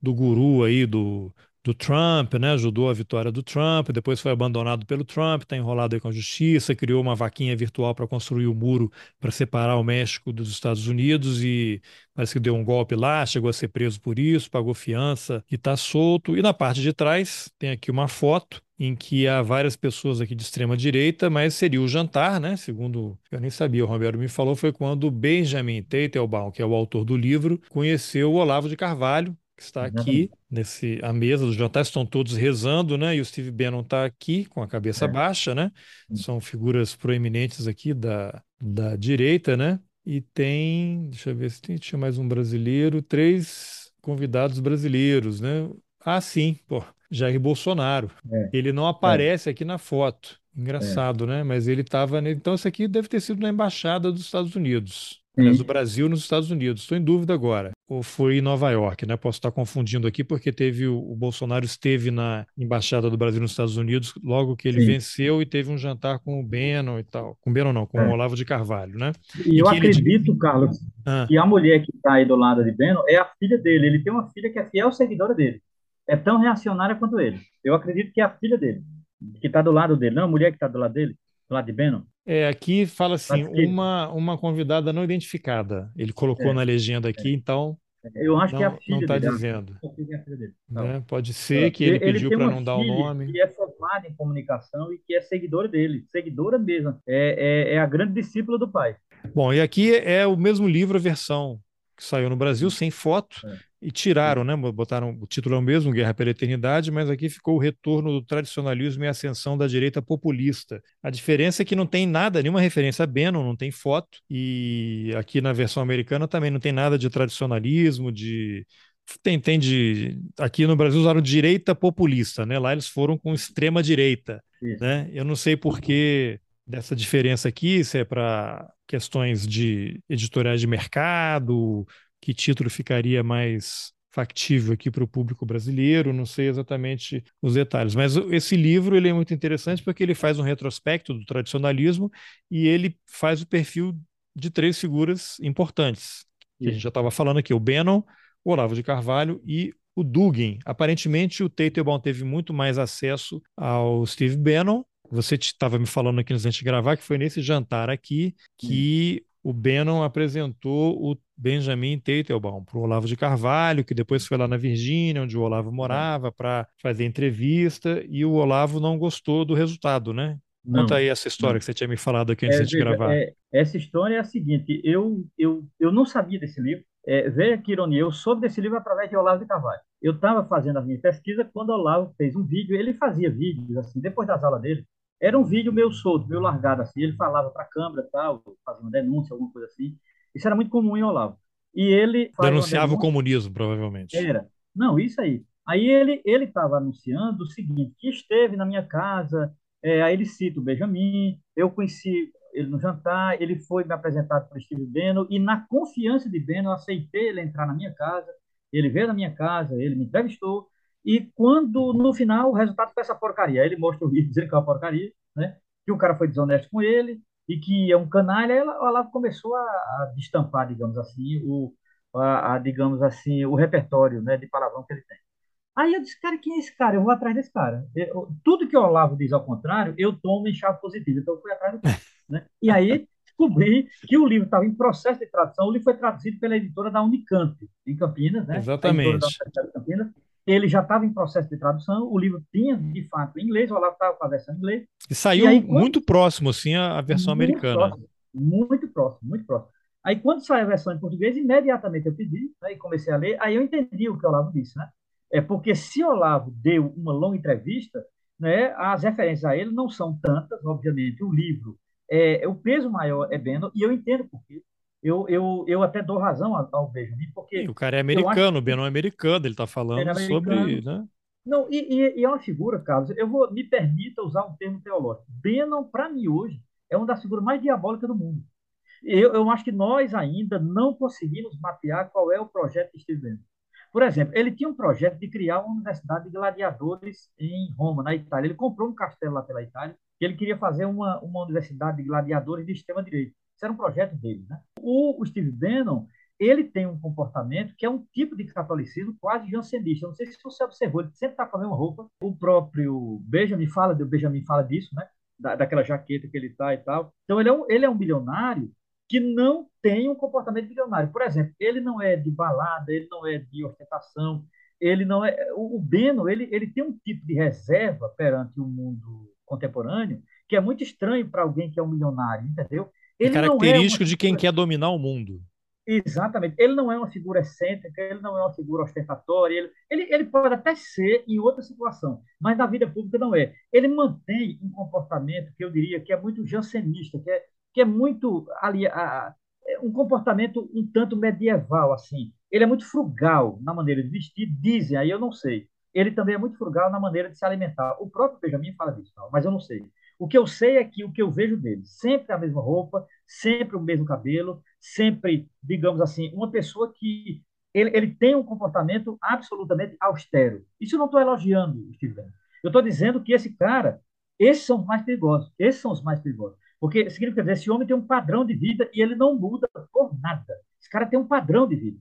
do guru aí do do Trump, né? Ajudou a vitória do Trump, depois foi abandonado pelo Trump, está enrolado aí com a justiça, criou uma vaquinha virtual para construir o muro para separar o México dos Estados Unidos e parece que deu um golpe lá, chegou a ser preso por isso, pagou fiança e está solto. E na parte de trás tem aqui uma foto em que há várias pessoas aqui de extrema direita, mas seria o jantar, né? Segundo eu nem sabia, o Romero me falou, foi quando Benjamin Teitelbaum, que é o autor do livro, conheceu o Olavo de Carvalho, que está aqui nesse a mesa do jantar, estão todos rezando, né? E o Steve Bannon está aqui com a cabeça é. baixa, né? São figuras proeminentes aqui da, da direita, né? E tem, deixa eu ver se tem, tinha mais um brasileiro, três convidados brasileiros, né? Ah, sim, pô, Jair Bolsonaro. É. Ele não aparece é. aqui na foto. Engraçado, né? Mas ele estava. Então, isso aqui deve ter sido na embaixada dos Estados Unidos. Aliás, do Brasil nos Estados Unidos. Estou em dúvida agora. Ou foi em Nova York, né? Posso estar confundindo aqui, porque teve o, o Bolsonaro esteve na Embaixada do Brasil nos Estados Unidos logo que ele Sim. venceu e teve um jantar com o Bannon e tal. Com o Bannon não, com é. o Olavo de Carvalho, né? E, e eu acredito, ele... Carlos, ah. que a mulher que está aí do lado de Bannon é a filha dele. Ele tem uma filha que é fiel seguidora dele. É tão reacionária quanto ele. Eu acredito que é a filha dele, que está do lado dele. Não a mulher que está do lado dele, Bannon. É, aqui fala assim, uma, uma convidada não identificada. Ele colocou é, na legenda aqui, é. então. Eu acho não, que é a filha Não está dizendo. Né? Pode ser que ele, ele pediu para não dar o nome. Que é formada em comunicação e que é seguidora dele, seguidora mesmo. É, é, é a grande discípula do pai. Bom, e aqui é o mesmo livro, a versão que saiu no Brasil, sem foto. E tiraram, né? Botaram o título é o mesmo, Guerra pela Eternidade, mas aqui ficou o retorno do tradicionalismo e a ascensão da direita populista. A diferença é que não tem nada, nenhuma referência a Bannon, não tem foto, e aqui na versão americana também não tem nada de tradicionalismo, de tem, tem de. Aqui no Brasil usaram direita populista, né? Lá eles foram com extrema direita. Né? Eu não sei por que dessa diferença aqui, se é para questões de editoriais de mercado, que título ficaria mais factível aqui para o público brasileiro, não sei exatamente os detalhes, mas esse livro ele é muito interessante porque ele faz um retrospecto do tradicionalismo e ele faz o perfil de três figuras importantes, que a gente já estava falando aqui, o Bannon, o Olavo de Carvalho e o Dugin. Aparentemente, o Teitelbaum teve muito mais acesso ao Steve Bannon. Você estava me falando aqui antes de gravar que foi nesse jantar aqui que o Bannon apresentou o Benjamin Teitelbaum para o Olavo de Carvalho, que depois foi lá na Virgínia, onde o Olavo morava, para fazer entrevista, e o Olavo não gostou do resultado, né? Não, Conta aí essa história não. que você tinha me falado aqui antes é, de veja, gravar. É, essa história é a seguinte: eu, eu, eu não sabia desse livro. É, veja que ironia, eu soube desse livro através de Olavo de Carvalho. Eu estava fazendo a minha pesquisa quando o Olavo fez um vídeo, ele fazia vídeos assim, depois das aulas dele, era um vídeo meio solto, meio largado assim, ele falava para a câmera tal, fazia uma denúncia, alguma coisa assim. Isso era muito comum em Olavo. E ele denunciava o comunismo, provavelmente. Era. Não, isso aí. Aí ele ele estava anunciando o seguinte, que esteve na minha casa, é, aí ele cita o Benjamin, eu conheci ele no jantar, ele foi me apresentado para Steve Bannon, e na confiança de Bannon, eu aceitei ele entrar na minha casa, ele veio na minha casa, ele me entrevistou, e quando, no final, o resultado foi essa porcaria. Aí ele mostra o vídeo dizendo que é uma porcaria, né? que o cara foi desonesto com ele, e que é um canalha, ela, ela começou a, a destampar, digamos assim, o, a, a, digamos assim, o repertório né, de palavrão que ele tem. Aí eu disse, cara, quem é esse cara? Eu vou atrás desse cara. Eu, tudo que o Olavo diz ao contrário, eu tomo em chave positiva. Então eu fui atrás do cara. Né? E aí descobri que o livro estava em processo de tradução. O livro foi traduzido pela editora da Unicamp, em Campinas. Né? Exatamente. Ele já estava em processo de tradução, o livro tinha, de fato, em inglês, o Olavo estava com a versão em inglês. E saiu e aí, quando... muito próximo, assim, a, versão muito americana. Próximo, muito próximo, muito próximo. Aí, quando saiu a versão em português, imediatamente eu pedi, né, e comecei a ler, aí eu entendi o que o Olavo disse, né? É porque se Olavo deu uma longa entrevista, né, as referências a ele não são tantas, obviamente, o livro, é, o peso maior é Beno, e eu entendo por quê eu, eu, eu até dou razão ao Benjamin, porque. Sim, o cara é americano, o Beno é americano, ele está falando é sobre. Né? Não, e, e, e, é uma figura, Carlos, eu vou, me permita usar um termo teológico. Bannon, para mim, hoje, é uma das figuras mais diabólicas do mundo. Eu, eu acho que nós ainda não conseguimos mapear qual é o projeto de Steve Bannon. Por exemplo, ele tinha um projeto de criar uma universidade de gladiadores em Roma, na Itália. Ele comprou um castelo lá pela Itália, que ele queria fazer uma, uma universidade de gladiadores de extrema-direita. Isso era um projeto dele. Né? O, Steve Bannon, ele tem um comportamento que é um tipo de catolicismo quase jansenista. Não sei se você observou, ele sempre está com a mesma roupa. O próprio Benjamin fala, o Benjamin fala disso, né? Da, daquela jaqueta que ele está e tal. Então, ele é, um, ele é um bilionário que não tem um comportamento bilionário. Por exemplo, ele não é de balada, ele não é de ostentação, ele não é. O, o Beno, ele, ele tem um tipo de reserva perante o mundo contemporâneo que é muito estranho para alguém que é um milionário, entendeu? Ele é característico é de quem quer dominar o mundo. Exatamente. Ele não é uma figura excêntrica, ele não é uma figura ostentatória, ele, ele, ele pode até ser em outra situação, mas na vida pública não é. Ele mantém um comportamento que eu diria que é muito jansenista, que é, que é muito ali, a, é um comportamento um tanto medieval, assim. Ele é muito frugal na maneira de vestir, dizem, aí eu não sei. Ele também é muito frugal na maneira de se alimentar. O próprio Benjamin fala disso, mas eu não sei. O que eu sei é que o que eu vejo dele, sempre a mesma roupa, sempre o mesmo cabelo, sempre, digamos assim, uma pessoa que ele, ele tem um comportamento absolutamente austero. Isso eu não estou elogiando, Steve Eu estou dizendo que esse cara, esses são os mais perigosos. Esses são os mais perigosos. Porque significa dizer, esse homem tem um padrão de vida e ele não muda por nada. Esse cara tem um padrão de vida.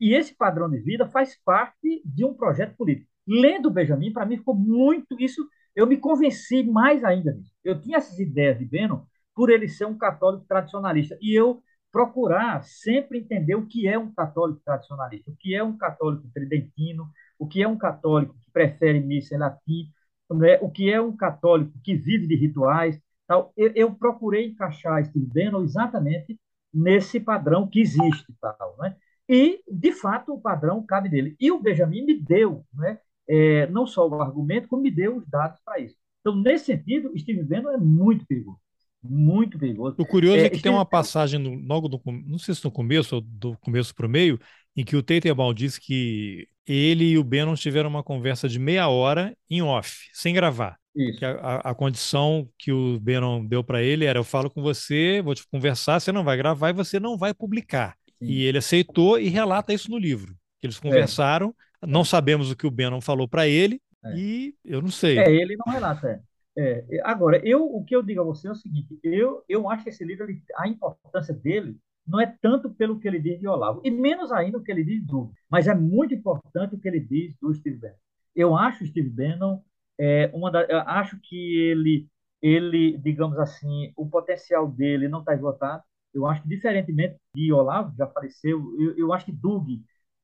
E esse padrão de vida faz parte de um projeto político. Lendo Benjamin, para mim ficou muito isso eu me convenci mais ainda. Eu tinha essas ideias de Beno por ele ser um católico tradicionalista e eu procurar sempre entender o que é um católico tradicionalista, o que é um católico tridentino, o que é um católico que prefere missa em latim, né? o que é um católico que vive de rituais. Tal. Eu, eu procurei encaixar Steve Bannon exatamente nesse padrão que existe. Tal, né? E, de fato, o padrão cabe dele. E o Benjamin me deu né, é, não só o argumento, como me deu os dados para isso. Então, nesse sentido, Steve Bannon é muito perigoso. Muito perigoso. O curioso é, é que Steve... tem uma passagem no, logo no, não sei se no começo ou do começo para o meio, em que o Teiterbal disse que ele e o Bannon tiveram uma conversa de meia hora em off, sem gravar. Isso. Que a, a, a condição que o Bannon deu para ele era: eu falo com você, vou te conversar, você não vai gravar e você não vai publicar. Sim. E ele aceitou e relata isso no livro. Que eles conversaram, é. Não sabemos o que o Bannon falou para ele é. e eu não sei. É, ele não relata. É. é. agora, eu, o que eu digo a você é o seguinte: eu, eu acho que esse livro, ele, a importância dele não é tanto pelo que ele diz de Olavo, e menos ainda o que ele diz do, mas é muito importante o que ele diz do Steve Bannon. Eu acho o Steve Bannon é, uma da, eu acho que ele ele, digamos assim, o potencial dele não está esgotado. Eu acho que, diferentemente de Olavo, já faleceu, eu, eu acho que Doug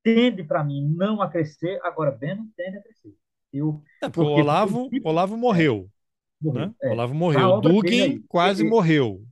tende, para mim, não a crescer, agora Bannon tende a crescer. Eu, é, porque, porque o Olavo, Olavo morreu. Morreu né? é. Olavo morreu. Dugin quase morreu.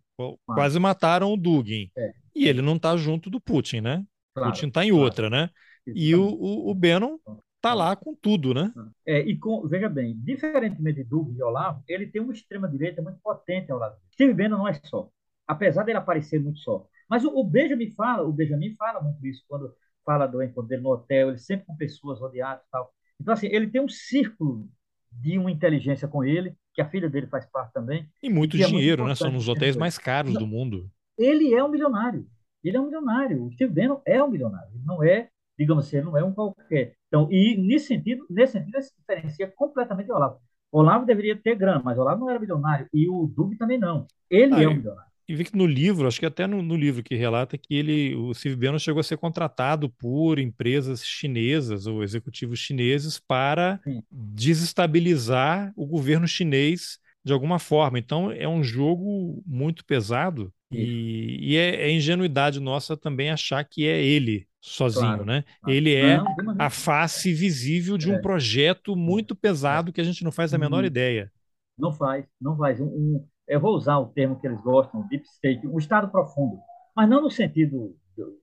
Quase mataram o Dugin. É. E ele não está junto do Putin, né? Claro, Putin está em claro. outra, né? E o, o, o Bannon está lá com tudo, né? É, e com, veja bem, diferentemente de Doug e Olavo, ele tem uma extrema-direita muito potente ao lado dele. Steve Bannon não é só, apesar dele aparecer muito só. Mas o, o Benjamin fala, o Benjamin fala muito isso quando fala do encontro dele no hotel, ele sempre com pessoas rodeadas e tal. Então, assim, ele tem um círculo de uma inteligência com ele, que a filha dele faz parte também. E muito dinheiro, é né? São os hotéis mais caros do mundo. Ele é um milionário. Ele é um milionário. O Steve Bannon é um milionário. Ele não é, digamos assim, ele não é um qualquer. Então, e nesse sentido, nesse sentido, ele se diferencia completamente do Olavo. Olavo deveria ter grana, mas Olavo não era milionário. E o Dug também não. Ele ah, é um milionário. E vi que no livro, acho que até no, no, livro que relata que ele, o Steve Bannon chegou a ser contratado por empresas chinesas ou executivos chineses para Sim. desestabilizar o governo chinês de alguma forma. Então é um jogo muito pesado e, e é, é, ingenuidade nossa também achar que é ele sozinho, claro. né? Ele é não, a face visível de um é. projeto muito pesado que a gente não faz a menor ideia. Não faz, não faz. Um, um, eu vou usar o termo que eles gostam, deep state, um estado profundo, mas não no sentido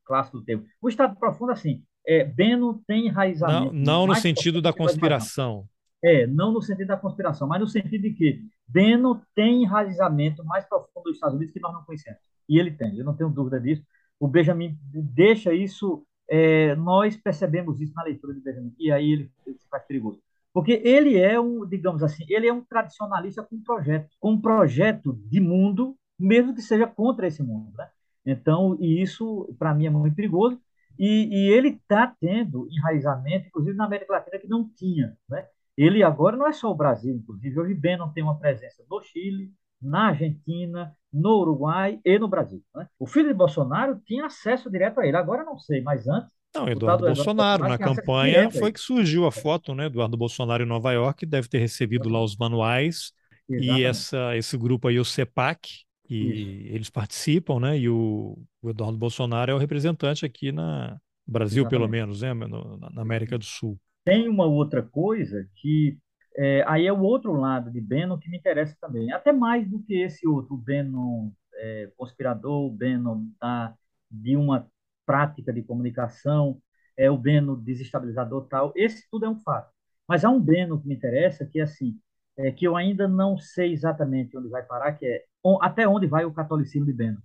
clássico do termo. O estado profundo, assim, é, Beno tem enraizamento. Não, não no sentido da conspiração. É, não no sentido da conspiração, mas no sentido de que Beno tem enraizamento mais profundo dos Estados Unidos que nós não conhecemos. E ele tem, eu não tenho dúvida disso. O Benjamin deixa isso, é, nós percebemos isso na leitura de Benjamin, e aí ele, ele se faz perigoso. Porque ele é um, digamos assim, ele é um tradicionalista com um projeto, com um projeto de mundo, mesmo que seja contra esse mundo. Né? Então, e isso, para mim, é muito perigoso. E, e ele está tendo enraizamento, inclusive na América Latina, que não tinha. Né? Ele agora não é só o Brasil, inclusive, hoje Bannon tem uma presença no Chile, na Argentina, no Uruguai e no Brasil. Né? O filho de Bolsonaro tinha acesso direto a ele, agora não sei, mas antes. Não, Eduardo Bolsonaro, na campanha foi que surgiu a foto, né? Eduardo Bolsonaro em Nova York, deve ter recebido lá os manuais Exatamente. e essa, esse grupo aí, o CEPAC, e eles participam, né? E o, o, Eduardo Bolsonaro é o representante aqui na Brasil, Exatamente. pelo menos, né? No, na América do Sul. Tem uma outra coisa que é, aí é o outro lado de Bannon que me interessa também, até mais do que esse outro, o Bannon é, conspirador, o Bannon da, de uma prática de comunicação, é o Bannon desestabilizador tal. Esse tudo é um fato. Mas há um Bannon que me interessa, que é assim, é, que eu ainda não sei exatamente onde vai parar, que é até onde vai o catolicismo de Bannon.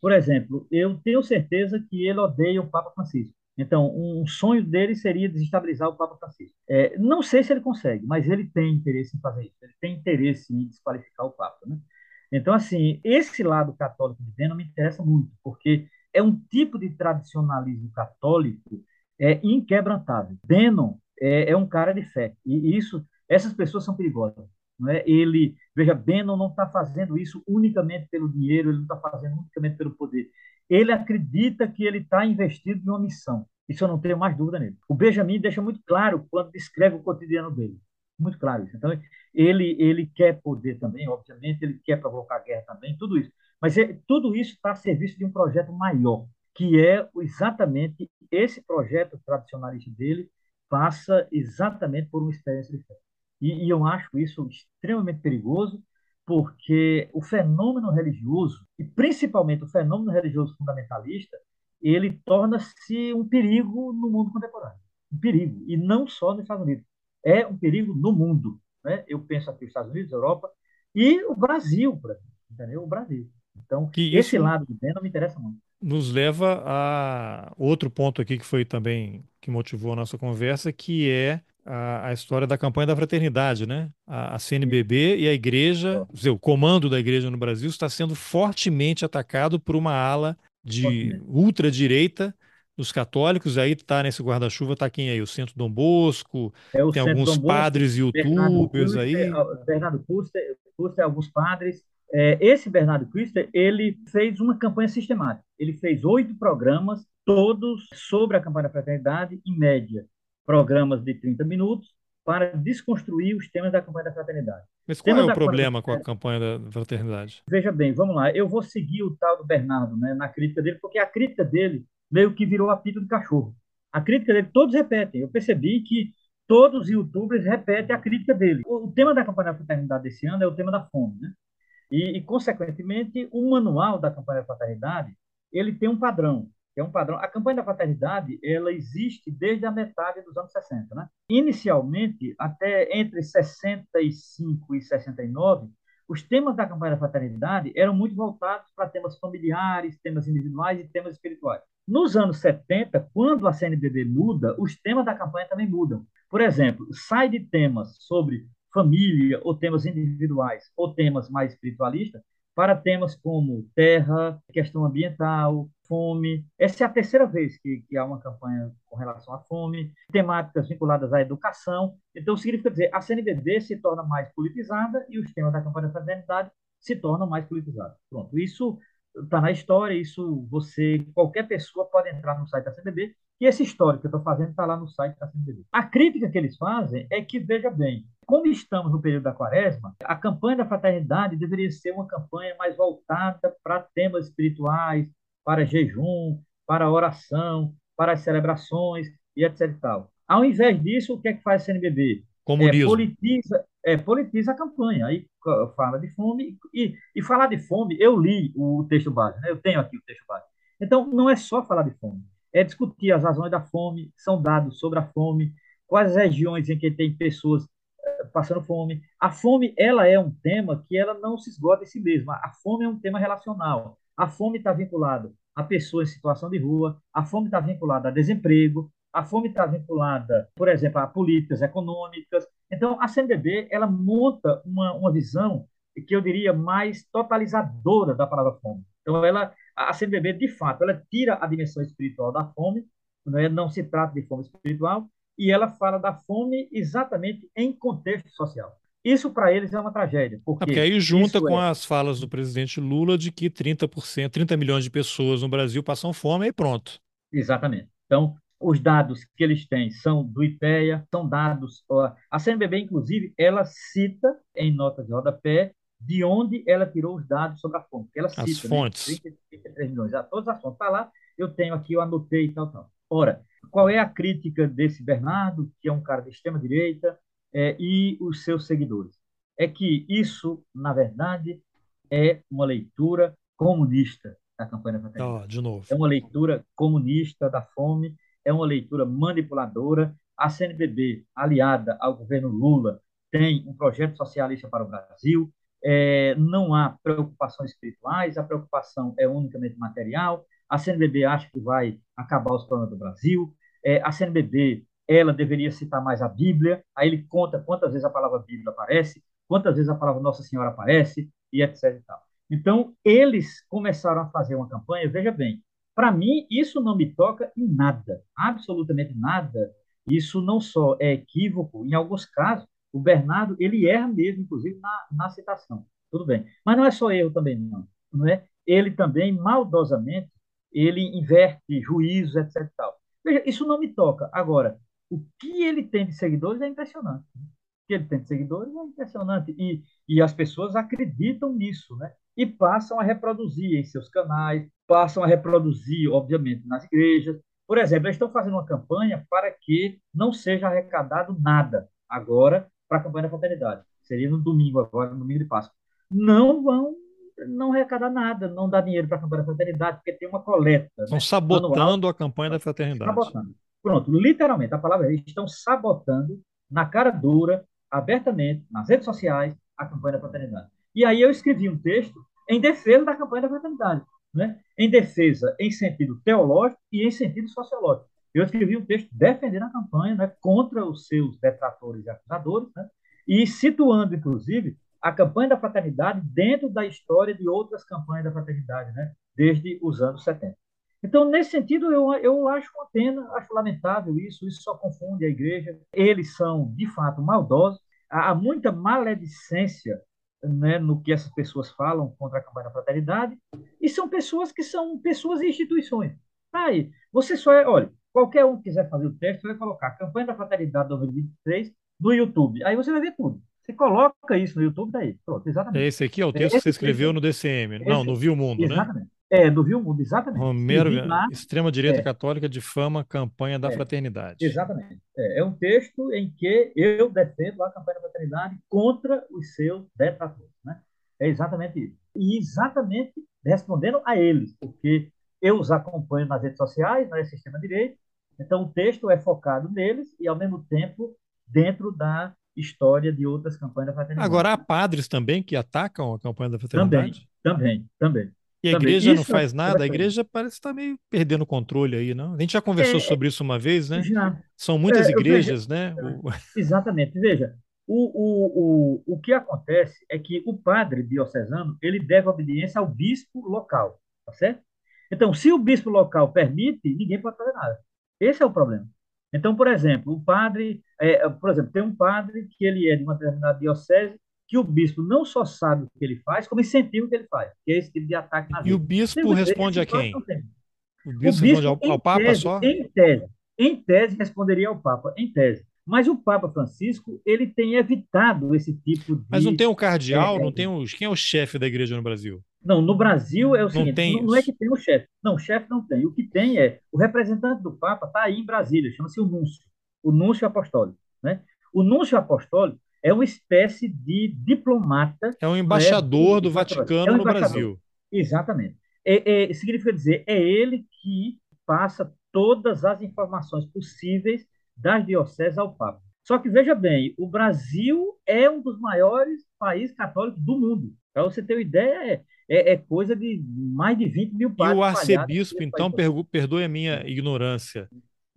Por exemplo, eu tenho certeza que ele odeia o Papa Francisco. Então, um sonho dele seria desestabilizar o Papa Francisco. É, não sei se ele consegue, mas ele tem interesse em fazer isso. Ele tem interesse em desqualificar o Papa. Né? Então, assim, esse lado católico de Bannon me interessa muito, porque é um tipo de tradicionalismo católico é, inquebrantável. Bannon é, é um cara de fé, e isso, essas pessoas são perigosas. Não é? Ele, veja, Bannon não está fazendo isso unicamente pelo dinheiro, ele não está fazendo unicamente pelo poder ele acredita que ele está investido em uma missão. Isso eu não tenho mais dúvida nele. O Benjamin deixa muito claro quando descreve o cotidiano dele. Muito claro isso. Então, ele, ele quer poder também, obviamente, ele quer provocar guerra também, tudo isso. Mas é, tudo isso está a serviço de um projeto maior, que é exatamente esse projeto tradicionalista dele passa exatamente por uma experiência de fé. E, e eu acho isso extremamente perigoso, porque o fenômeno religioso, e principalmente o fenômeno religioso fundamentalista, ele torna-se um perigo no mundo contemporâneo. Um perigo. E não só nos Estados Unidos. É um perigo no mundo. Né? Eu penso aqui os Estados Unidos, Europa e o Brasil. Entendeu? O Brasil. Então, que esse lado de dentro me interessa muito. nos leva a outro ponto aqui que foi também que motivou a nossa conversa, que é a, a história da campanha da fraternidade, né? A, a CNBB e a igreja, dizer, o comando da igreja no Brasil está sendo fortemente atacado por uma ala de ultradireita dos católicos, aí está nesse guarda-chuva, está quem aí? O Centro Dom Bosco, é tem Centro alguns Bosco, padres youtubers aí. Bernardo Custer, Custer, alguns padres. É, esse Bernardo Custer, ele fez uma campanha sistemática. Ele fez oito programas, todos sobre a campanha da fraternidade, em média, programas de 30 minutos, para desconstruir os temas da campanha da fraternidade. Mas qual é o problema com a campanha da fraternidade? Veja bem, vamos lá. Eu vou seguir o tal do Bernardo né, na crítica dele, porque a crítica dele meio que virou apito do cachorro. A crítica dele, todos repetem. Eu percebi que todos os youtubers repetem a crítica dele. O, tema da campanha da fraternidade desse ano é o tema da fome, né? E, e, consequentemente, o manual da campanha da fraternidade, ele tem um padrão, é um padrão. A campanha da fraternidade, ela existe desde a metade dos anos 60, né? Inicialmente, até entre 65 e 69, os temas da campanha da fraternidade eram muito voltados para temas familiares, temas individuais e temas espirituais. Nos anos 70, quando a CNBB muda, os temas da campanha também mudam. Por exemplo, sai de temas sobre família ou temas individuais ou temas mais espiritualistas para temas como terra, questão ambiental, fome. Essa é a terceira vez que, que há uma campanha com relação à fome, temáticas vinculadas à educação. Então, significa dizer, a CNBB se torna mais politizada e os temas da campanha da fraternidade se tornam mais politizados. Pronto, isso está na história, isso você, qualquer pessoa pode entrar no site da CNBB e esse histórico que eu estou fazendo está lá no site da CNBB. A crítica que eles fazem é que, veja bem, como estamos no período da quaresma, a campanha da fraternidade deveria ser uma campanha mais voltada para temas espirituais, para jejum, para oração, para as celebrações e etc. E tal. Ao invés disso, o que é que faz a CNBB? Comunismo. É, politiza, é, politiza a campanha. Aí fala de fome. E, e falar de fome, eu li o texto base, né? eu tenho aqui o texto base. Então, não é só falar de fome, é discutir as razões da fome, são dados sobre a fome, quais regiões em que tem pessoas passando fome. A fome, ela é um tema que ela não se esgota em si mesma. A fome é um tema relacional. A fome está vinculada a pessoas em situação de rua, a fome está vinculada a desemprego, a fome está vinculada, por exemplo, a políticas econômicas. Então, a CNBB, ela monta uma, uma visão que eu diria mais totalizadora da palavra fome. Então, ela, a CNBB, de fato, ela tira a dimensão espiritual da fome, não, é, não se trata de fome espiritual, e ela fala da fome exatamente em contexto social. Isso para eles é uma tragédia. Porque, ah, porque aí junta com é... as falas do presidente Lula de que 30%, 30 milhões de pessoas no Brasil passam fome e pronto. Exatamente. Então, os dados que eles têm são do IPEA, são dados. A CNBB, inclusive, ela cita em nota de rodapé de onde ela tirou os dados sobre a fome. Ela cita, as né, fontes. Né, 33 milhões. Todas as fontes. Está lá, eu tenho aqui, eu anotei e tal, tal. Ora, qual é a crítica desse Bernardo, que é um cara de extrema-direita, é, e os seus seguidores? É que isso, na verdade, é uma leitura comunista da campanha da. Oh, de novo. É uma leitura comunista da fome, é uma leitura manipuladora. A CNBB, aliada ao governo Lula, tem um projeto socialista para o Brasil. É, não há preocupações espirituais, a preocupação é unicamente material. A CNBB acha que vai acabar os problemas do Brasil. É, a CNBB ela deveria citar mais a Bíblia. Aí ele conta quantas vezes a palavra Bíblia aparece, quantas vezes a palavra Nossa Senhora aparece e etc. E. Então, eles começaram a fazer uma campanha, veja bem, para mim, isso não me toca em nada, absolutamente nada. Isso não só é equívoco, em alguns casos, o Bernardo, ele erra mesmo, inclusive, na, na citação. Tudo bem. Mas não é só erro também, não. não é? Ele também, maldosamente, ele inverte juízos, etc. Tal. Veja, isso não me toca. Agora, o que ele tem de seguidores é impressionante. O que ele tem de seguidores é impressionante. E, e as pessoas acreditam nisso, né? E passam a reproduzir em seus canais, passam a reproduzir, obviamente, nas igrejas. Por exemplo, eles estão fazendo uma campanha para que não seja arrecadado nada agora para a campanha da fraternidade. Seria no domingo agora, no domingo de Páscoa. Não vão não arrecadar nada, não dar dinheiro para a campanha da fraternidade, porque tem uma coleta. Estão né, sabotando anual, a campanha da fraternidade. Sabotando. Pronto, literalmente, a palavra é, eles estão sabotando na cara dura, abertamente, nas redes sociais, a campanha da fraternidade. E aí eu escrevi um texto em defesa da campanha da fraternidade. né, em defesa em sentido teológico e em sentido sociológico. Eu escrevi um texto defendendo a campanha né, contra os seus detratores e acusadores, né, e situando, inclusive, a campanha da fraternidade dentro da história de outras campanhas da fraternidade, né, desde os anos 70. Então, nesse sentido, eu, eu acho uma pena, acho lamentável isso, isso só confunde a igreja. Eles são, de fato, maldosos, há muita maledicência né, no que essas pessoas falam contra a campanha da fraternidade, e são pessoas que são pessoas e instituições. Tá aí, você só é, olha, qualquer um que quiser fazer o teste, vai colocar campanha da fraternidade 2023 no YouTube, aí você vai ver tudo. Você coloca isso no YouTube, daí, pronto, exatamente. Esse aqui é o texto esse, que você escreveu no DCM, esse, não, no Viu Mundo, exatamente. né? É, no Viu Mundo, exatamente. Romero, extrema-direita é. católica difama campanha da é, fraternidade. Exatamente. É, é, um texto em que eu defendo a campanha da fraternidade contra os seus detratores. Né? É exatamente isso. E exatamente respondendo a eles, porque eu os acompanho nas redes sociais, na extrema-direita, então o texto é focado neles e, ao mesmo tempo, dentro da história de outras campanhas da fraternidade. Agora, há padres também que atacam a campanha da fraternidade? Também, também, também. E a também. igreja isso não faz nada? A igreja parece estar meio perdendo o controle aí, não? A gente já conversou é, sobre isso uma vez, né? Já. São muitas é, igrejas, veja, né? Exatamente. Veja, o, o, o, o que acontece é que o padre diocesano ele deve obediência ao bispo local, tá certo? Então, se o bispo local permite, ninguém pode fazer nada. Esse é o problema. Então, por exemplo, o padre, é, por exemplo, tem um padre que ele é de uma determinada diocese que o bispo não só sabe o que ele faz, como incentiva o que ele faz, que é esse tipo de ataque na vida. E o bispo responde a quem? O bispo, o bispo responde ao, ao Papa tese, só? Em tese, em tese responderia ao Papa, em tese. Mas o Papa Francisco, ele tem evitado esse tipo de... Mas não tem o cardeal, é, não tem os... Quem é o chefe da igreja no Brasil? Não, no Brasil é o seguinte, não, tem não, é que tem o chefe. Não, o chefe não tem. O que tem é, o representante do Papa está aí em Brasília, chama-se o núncio, o núncio apostólico. Né? O núncio apostólico é uma espécie de diplomata... É um né, embaixador né, do Vaticano é um no Brasil. Exatamente. É, é, significa dizer, é ele que passa todas as informações possíveis das dioceses ao Papa. Só que veja bem, o Brasil é um dos maiores países católicos do mundo. Para você ter uma ideia, é, é, é, coisa de mais de 20 mil padres. E o arcebispo, então, perdoe a minha ignorância.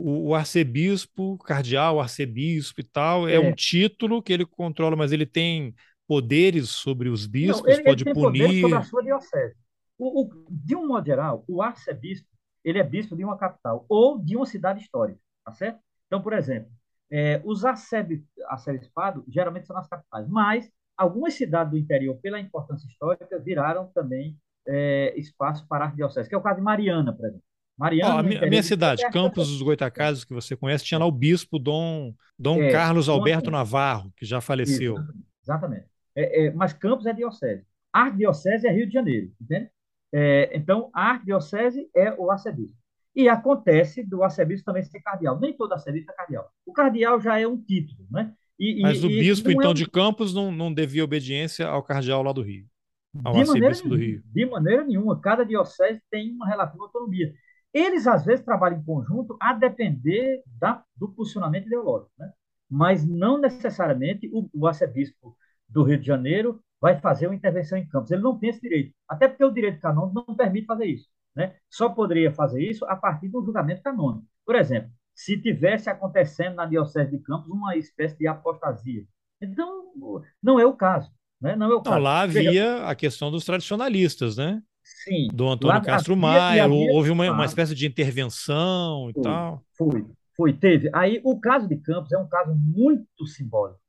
O, o, arcebispo, cardeal, arcebispo e tal, é, é, um título que ele controla, mas ele tem poderes sobre os bispos, Não, ele, pode ele tem punir. sobre a sua diocese. O, o, de um modo geral, o arcebispo ele é bispo de uma capital ou de uma cidade histórica, tá certo? Então, por exemplo, é, os arcebispados geralmente são nas capitais, mas algumas cidades do interior, pela importância histórica, viraram também é, espaço para arquidiocese, que é o caso de Mariana, por exemplo. Mariana, oh, a, minha, a minha cidade, Campos dos Goitacazes, que você conhece, tinha lá o bispo Dom, Dom é, Carlos Alberto. Navarro, que já faleceu. Isso, exatamente. É, é, mas Campos é diocese. A arquidiocese é Rio de Janeiro, entende? É, então, a arquidiocese é o arcebispo. E acontece do arcebispo também ser cardeal. Nem todo arcebispo é cardeal. O cardeal já é um título, né? E, Mas e, o bispo, então, é um... de Campos não, não devia obediência ao cardeal lá do Rio. Ao de maneira, do Rio. De maneira nenhuma. Cada diocese tem uma relativa autonomia. Eles, às vezes, trabalham em conjunto a depender da, do posicionamento ideológico, né? Mas não necessariamente o, o arcebispo do Rio de Janeiro vai fazer uma intervenção em Campos. Ele não tem esse direito. Até porque o direito canônico não permite fazer isso né, só poderia fazer isso a partir do julgamento canônico. Por exemplo, se tivesse acontecendo na Diocese de Campos uma espécie de apostasia. Então, não é o caso. Né? Não, é o caso. Não, lá havia a questão dos tradicionalistas, né? Sim. Do Antônio lá, Castro Maia, havia, houve uma, uma espécie de intervenção e foi, tal. Foi, foi, teve. Aí o caso de Campos é um caso muito simbólico,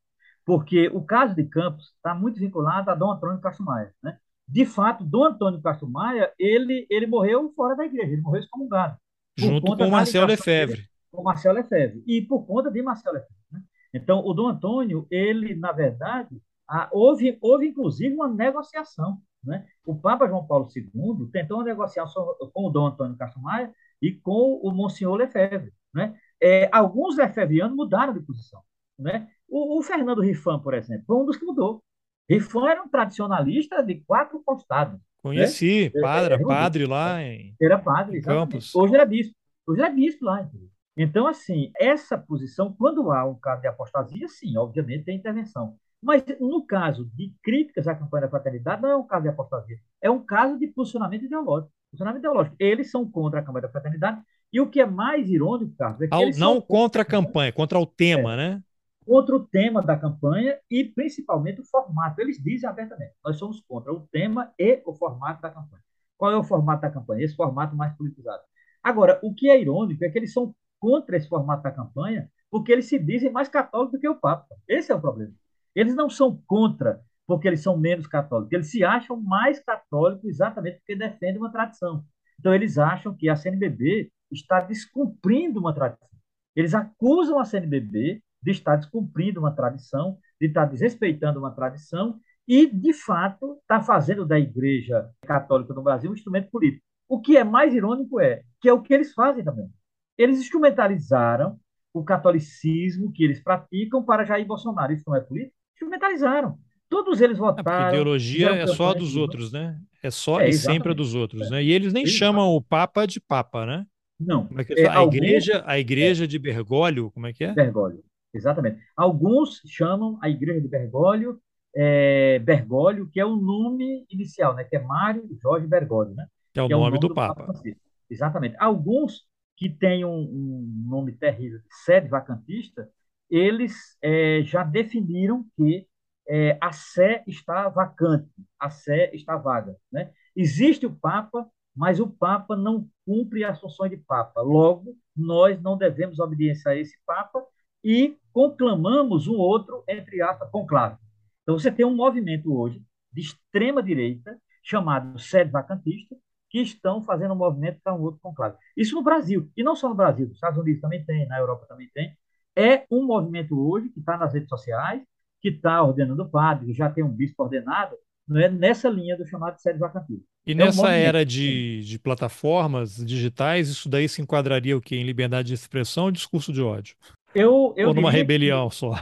porque o caso de Campos está muito vinculado a Dom Antônio Castro Maia, né? de fato, Dom Antônio Castro Maia, ele, ele morreu fora da igreja, ele morreu excomungado. Junto com o Marcel Lefebvre. Com Marcel Lefebvre. E por conta de Marcel Lefebvre. Né? Então, o Dom Antônio, ele, na verdade, a, houve, houve inclusive uma negociação. Né? O Papa João Paulo II tentou uma negociação com o Dom Antônio Castro Maia e com o Monsenhor Lefebvre. Né? É, alguns lefebvrianos mudaram de posição. Né? O, o Fernando Rifan, por exemplo, foi um dos que mudou. Rifan era um tradicionalista de quatro costados. Conheci, né? padre, era, padre lá em Era padre, em Campos. Hoje era bispo. Hoje era bispo lá. Então, assim, essa posição, quando há um caso de apostasia, sim, obviamente tem intervenção. Mas no caso de críticas à campanha da fraternidade, não é um caso de apostasia, é um caso de posicionamento ideológico. Posicionamento ideológico. Eles são contra a campanha da fraternidade. E o que é mais irônico, Carlos, é que Ao, eles não são contra a campanha, contra o tema, é, né? Contra o tema da campanha e principalmente o formato. Eles dizem abertamente: nós somos contra o tema e o formato da campanha. Qual é o formato da campanha? Esse formato mais politizado. Agora, o que é irônico é que eles são contra esse formato da campanha porque eles se dizem mais católicos do que o Papa. Esse é o problema. Eles não são contra porque eles são menos católicos. Eles se acham mais católicos exatamente porque defendem uma tradição. Então, eles acham que a CNBB está descumprindo uma tradição. Eles acusam a CNBB de estar descumprindo uma tradição, de estar desrespeitando uma tradição e, de fato, está fazendo da Igreja Católica no Brasil um instrumento político. O que é mais irônico é que é o que eles fazem também. Eles instrumentalizaram o catolicismo que eles praticam para Jair Bolsonaro. Isso não é político? Instrumentalizaram. Todos eles votaram. É ideologia é só a dos outros, né? É só é, e sempre a dos outros, né? E eles nem exatamente. chamam o Papa de Papa, né? Não. Como é que é, a alguns... igreja, a igreja de Bergoglio, como é que é? Bergoglio, exatamente. Alguns chamam a igreja de Bergoglio, é, Bergoglio, que é o nome inicial, né? Que é Mário Jorge Bergoglio, né? Que é o, que nome, é o nome do, do, Papa. Papa exatamente. Alguns que têm um, um nome terrível, sede vacantista, eles é, já definiram que é, a sé está vacante, a sé está vaga. Né? Existe o Papa, mas o Papa não cumpre as funções de Papa. Logo, nós não devemos obediência a esse Papa e conclamamos um outro, entre aspas, conclave. Então, você tem um movimento hoje de extrema-direita, chamado sede vacantista, que estão fazendo um movimento para um outro conclave. Isso no Brasil, e não só no Brasil, nos Estados Unidos também tem, na Europa também tem. É um movimento hoje que está nas redes sociais, que está ordenando padre, que já tem um bispo ordenado, não é nessa linha do chamado série vacantil. E é nessa um era de, de plataformas digitais, isso daí se enquadraria o quê? Em liberdade de expressão ou discurso de ódio? Eu, eu ou numa rebelião que, só?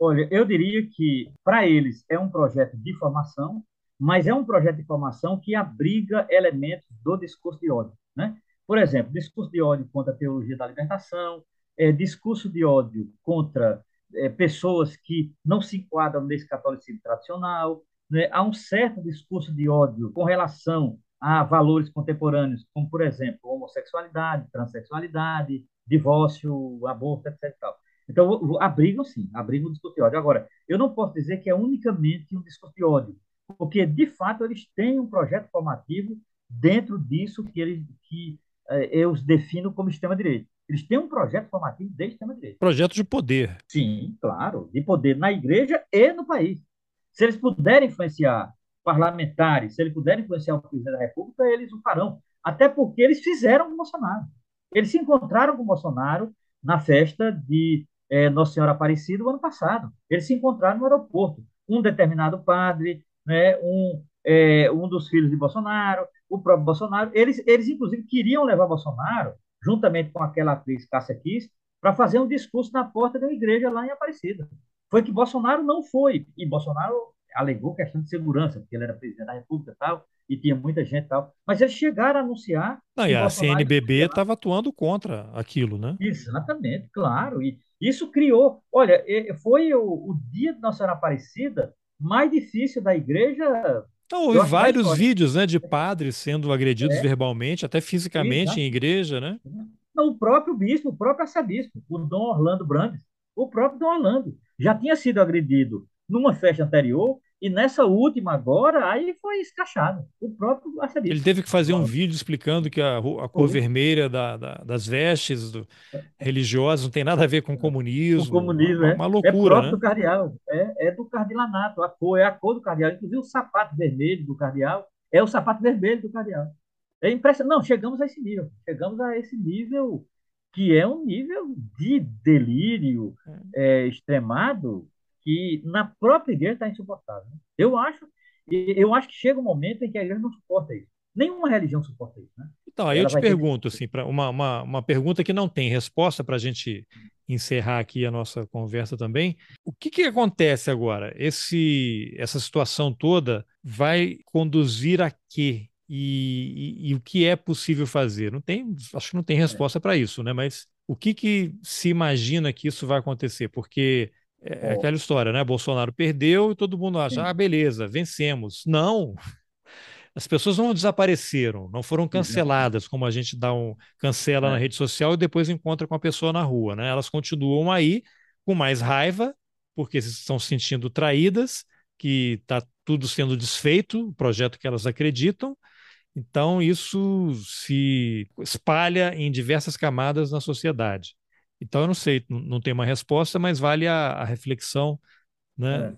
Olha, eu diria que para eles é um projeto de formação, mas é um projeto de formação que abriga elementos do discurso de ódio. Né? Por exemplo, discurso de ódio contra a teologia da libertação, é, discurso de ódio contra é, pessoas que não se enquadram nesse catolicismo tradicional. Né? Há um certo discurso de ódio com relação a valores contemporâneos, como, por exemplo, homossexualidade, transexualidade, divórcio, aborto, etc. Então, abrigam sim, abrigam o discurso de ódio. Agora, eu não posso dizer que é unicamente um discurso de ódio, porque, de fato, eles têm um projeto formativo dentro disso que, eles, que eh, eu os defino como extrema-direita. Eles têm um projeto formativo desde extrema-direita. Projeto de poder. Sim, claro, de poder na igreja e no país. Se eles puderem influenciar parlamentares, se eles puderem influenciar o presidente da República, eles o farão. Até porque eles fizeram com Bolsonaro. Eles se encontraram com Bolsonaro na festa de é, Nossa Senhora Aparecida o ano passado. Eles se encontraram no aeroporto. Um determinado padre, né, um, é, um dos filhos de Bolsonaro, o próprio Bolsonaro. Eles, eles, inclusive, queriam levar Bolsonaro juntamente com aquela atriz Cássia Kiss, para fazer um discurso na porta da igreja lá em Aparecida. Foi que Bolsonaro não foi, e Bolsonaro alegou questão de segurança, porque ele era presidente da República e tal, e tinha muita gente e tal. Mas eles chegaram a anunciar. Não, e a Bolsonaro CNBB estava atuando contra aquilo, né? Exatamente, claro. E isso criou. Olha, foi o, o dia de Nossa Senhora Aparecida mais difícil da igreja então, houve vários vídeos né, de padres sendo agredidos é. verbalmente, até fisicamente Exato. em igreja, né? Não, o próprio bispo, o próprio arcebispo, o Dom Orlando Brandes, o próprio Dom Orlando, já tinha sido agredido numa festa anterior e nessa última agora, aí foi escachado. O próprio arcebispo. Ele teve que fazer um vídeo explicando que a, a cor vermelha da, da, das vestes do, religiosas não tem nada a ver com comunismo. O comunismo, uma, é. Uma loucura, é próprio né? do cardeal. É, é do cardilanato. A cor é a cor do cardeal. Inclusive o sapato vermelho do cardeal é o sapato vermelho do cardeal. É impressionante. Não, chegamos a esse nível. Chegamos a esse nível que é um nível de delírio é, extremado que na própria igreja está insuportável. Eu acho, eu acho que chega um momento em que a igreja não suporta isso. Nenhuma religião suporta isso. Né? Então, aí Ela eu te pergunto, ter... assim, pra uma, uma, uma pergunta que não tem resposta para a gente encerrar aqui a nossa conversa também. O que, que acontece agora? Esse, essa situação toda vai conduzir a quê? E, e, e, o que é possível fazer? Não tem, acho que não tem é. resposta para isso, né? Mas o que, que se imagina que isso vai acontecer? Porque é, é aquela história, né? Bolsonaro perdeu e todo mundo acha, Sim. ah, beleza, vencemos. Não. as pessoas não desapareceram, não foram canceladas, como a gente dá um cancela é. na rede social e depois encontra com a pessoa na rua, né? Elas continuam aí com mais raiva, porque estão se sentindo traídas, que está tudo sendo desfeito, o projeto que elas acreditam. Então, isso se espalha em diversas camadas na sociedade. Então, eu não sei, não tem uma resposta, mas vale a, a reflexão né?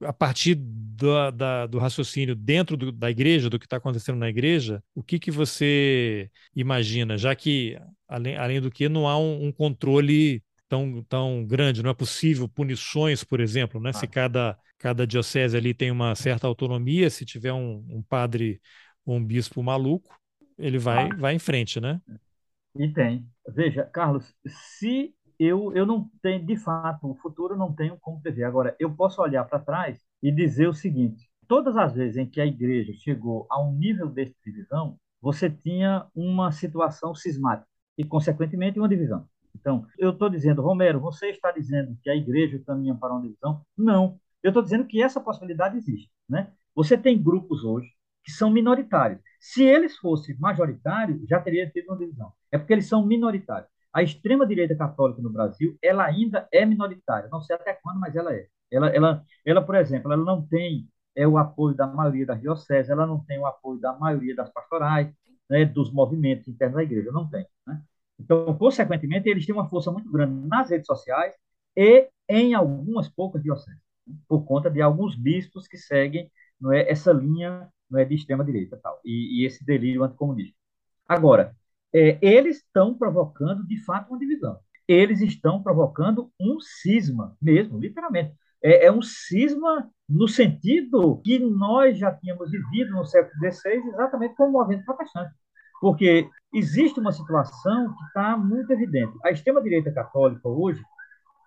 É. A partir do, da, do raciocínio dentro do, da igreja, do que está acontecendo na igreja, o que, que você imagina, já que, além, além do que, não há um, um controle tão, tão grande, não é possível punições, por exemplo, né? Ah. Se cada, cada diocese ali tem uma certa autonomia, se tiver um, um padre ou um bispo maluco, ele vai, ah. vai em frente, né? E tem. Veja, Carlos, se eu, eu não tenho, de fato, o futuro não tenho como prever. Agora, eu posso olhar para trás e dizer o seguinte: todas as vezes em que a igreja chegou a um nível de divisão, você tinha uma situação cismática e, consequentemente, uma divisão. Então, eu estou dizendo, Romero, você está dizendo que a igreja caminha para uma divisão? Não. Eu estou dizendo que essa possibilidade existe. Né? Você tem grupos hoje que são minoritários. Se eles fossem majoritários, já teria tido uma divisão. É porque eles são minoritários. A extrema-direita católica no Brasil, ela ainda é minoritária. Não sei até quando, mas ela é. Ela, ela, ela por exemplo, ela não tem é, o apoio da maioria das dioceses, ela não tem o apoio da maioria das pastorais, né, dos movimentos internos da igreja, não tem. Né? Então, consequentemente, eles têm uma força muito grande nas redes sociais e em algumas poucas dioceses, por conta de alguns bispos que seguem não é, essa linha não é, de extrema-direita tal, e, e esse delírio anticomunista. Agora, é, eles estão provocando, de fato, uma divisão. Eles estão provocando um cisma, mesmo, literalmente. É, é um cisma no sentido que nós já tínhamos vivido no século XVI, exatamente como o movimento protestante. Porque existe uma situação que está muito evidente. A extrema-direita católica hoje,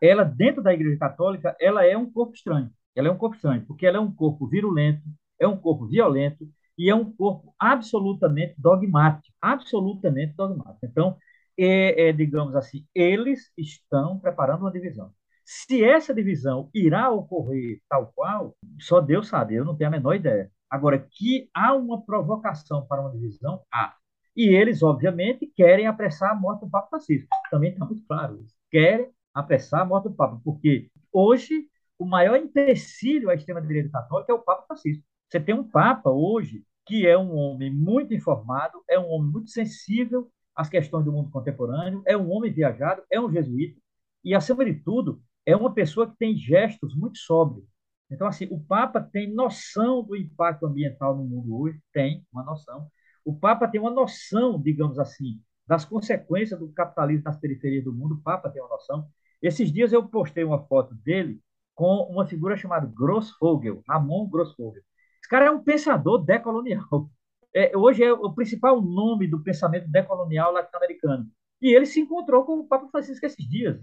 ela, dentro da Igreja Católica, ela é um corpo estranho. Ela é um corpo estranho, porque ela é um corpo virulento, é um corpo violento, e é um corpo absolutamente dogmático, absolutamente dogmático. Então, é, é, digamos assim, eles estão preparando uma divisão. Se essa divisão irá ocorrer tal qual, só Deus sabe, eu não tenho a menor ideia. Agora, que há uma provocação para uma divisão, há. E eles, obviamente, querem apressar a morte do Papa Francisco. Também está muito claro isso. Querem apressar a morte do Papa, porque hoje o maior empecilho à extrema-direita católica é o Papa Francisco. Você tem um Papa hoje que é um homem muito informado, é um homem muito sensível às questões do mundo contemporâneo, é um homem viajado, é um jesuíta e, acima de tudo, é uma pessoa que tem gestos muito sóbrios. Então, assim, o Papa tem noção do impacto ambiental no mundo hoje, tem uma noção. O Papa tem uma noção, digamos assim, das consequências do capitalismo nas periferias do mundo, o Papa tem uma noção. Esses dias eu postei uma foto dele com uma figura chamada Grossvogel, Ramon Grossvogel. Esse cara é um pensador decolonial. É, hoje é o principal nome do pensamento decolonial latino-americano. E ele se encontrou com o Papa Francisco esses dias.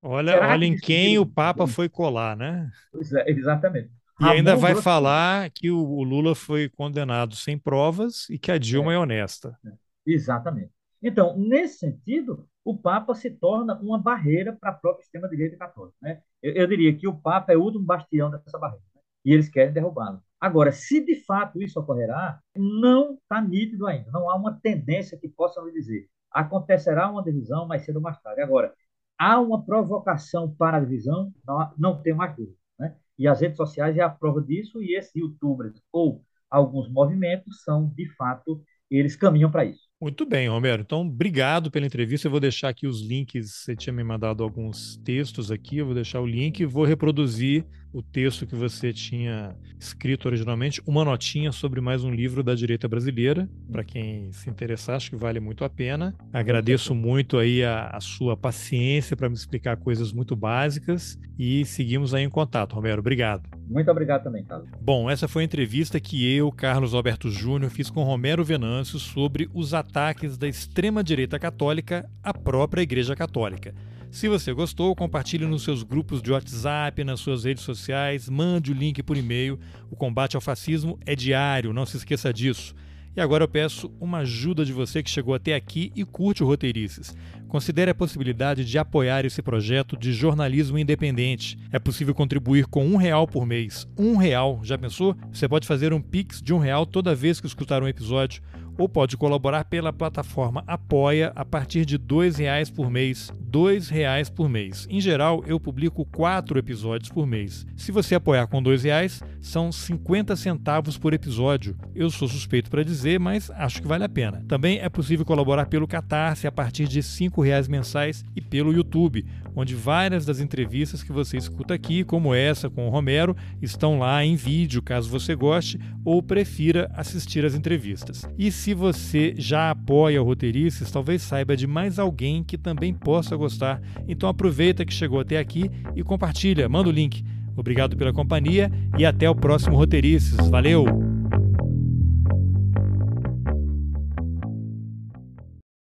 Olha, olha em quem o Papa foi colar, né? É, exatamente. E Ramon ainda vai falar que o, Lula foi condenado sem provas e que a Dilma é, é honesta. É, exatamente. Então, nesse sentido, o Papa se torna uma barreira para a própria extrema-direita católica. Né? Eu, eu, diria que o Papa é o último bastião dessa barreira. Né? E eles querem derrubá-lo. Agora, se de fato isso ocorrerá, não está nítido ainda. Não há uma tendência que possa nos dizer. Acontecerá uma divisão mais cedo ou mais tarde. Agora, há uma provocação para a divisão? Não, não tenho mais dúvida. Né? E as redes sociais é a prova disso, e esses youtubers ou alguns movimentos são, de fato, eles caminham para isso. Muito bem, Romero. Então, obrigado pela entrevista. Eu vou deixar aqui os links. Você tinha me mandado alguns textos aqui. Eu vou deixar o link e vou reproduzir o texto que você tinha escrito originalmente, uma notinha sobre mais um livro da direita brasileira, para quem se interessar, acho que vale muito a pena. Agradeço muito aí a, a sua paciência para me explicar coisas muito básicas e seguimos aí em contato, Romero. Obrigado. Muito obrigado também, Carlos. Bom, essa foi a entrevista que eu, Carlos Alberto Júnior, fiz com Romero Venâncio sobre os ataques da extrema-direita católica à própria Igreja Católica. Se você gostou, compartilhe nos seus grupos de WhatsApp, nas suas redes sociais, mande o link por e-mail. O combate ao fascismo é diário, não se esqueça disso. E agora eu peço uma ajuda de você que chegou até aqui e curte o Roteirices. Considere a possibilidade de apoiar esse projeto de jornalismo independente. É possível contribuir com um real por mês. Um real, já pensou? Você pode fazer um pix de um real toda vez que escutar um episódio ou pode colaborar pela plataforma Apoia a partir de R$ reais por mês. R$ reais por mês. Em geral, eu publico quatro episódios por mês. Se você apoiar com R$ reais, são 50 centavos por episódio. Eu sou suspeito para dizer, mas acho que vale a pena. Também é possível colaborar pelo Catarse a partir de R$ reais mensais e pelo YouTube, onde várias das entrevistas que você escuta aqui, como essa com o Romero, estão lá em vídeo, caso você goste ou prefira assistir as entrevistas. E se você já apoia o Roteirices, talvez saiba de mais alguém que também possa gostar. Então aproveita que chegou até aqui e compartilha, manda o link. Obrigado pela companhia e até o próximo Roteirices. Valeu!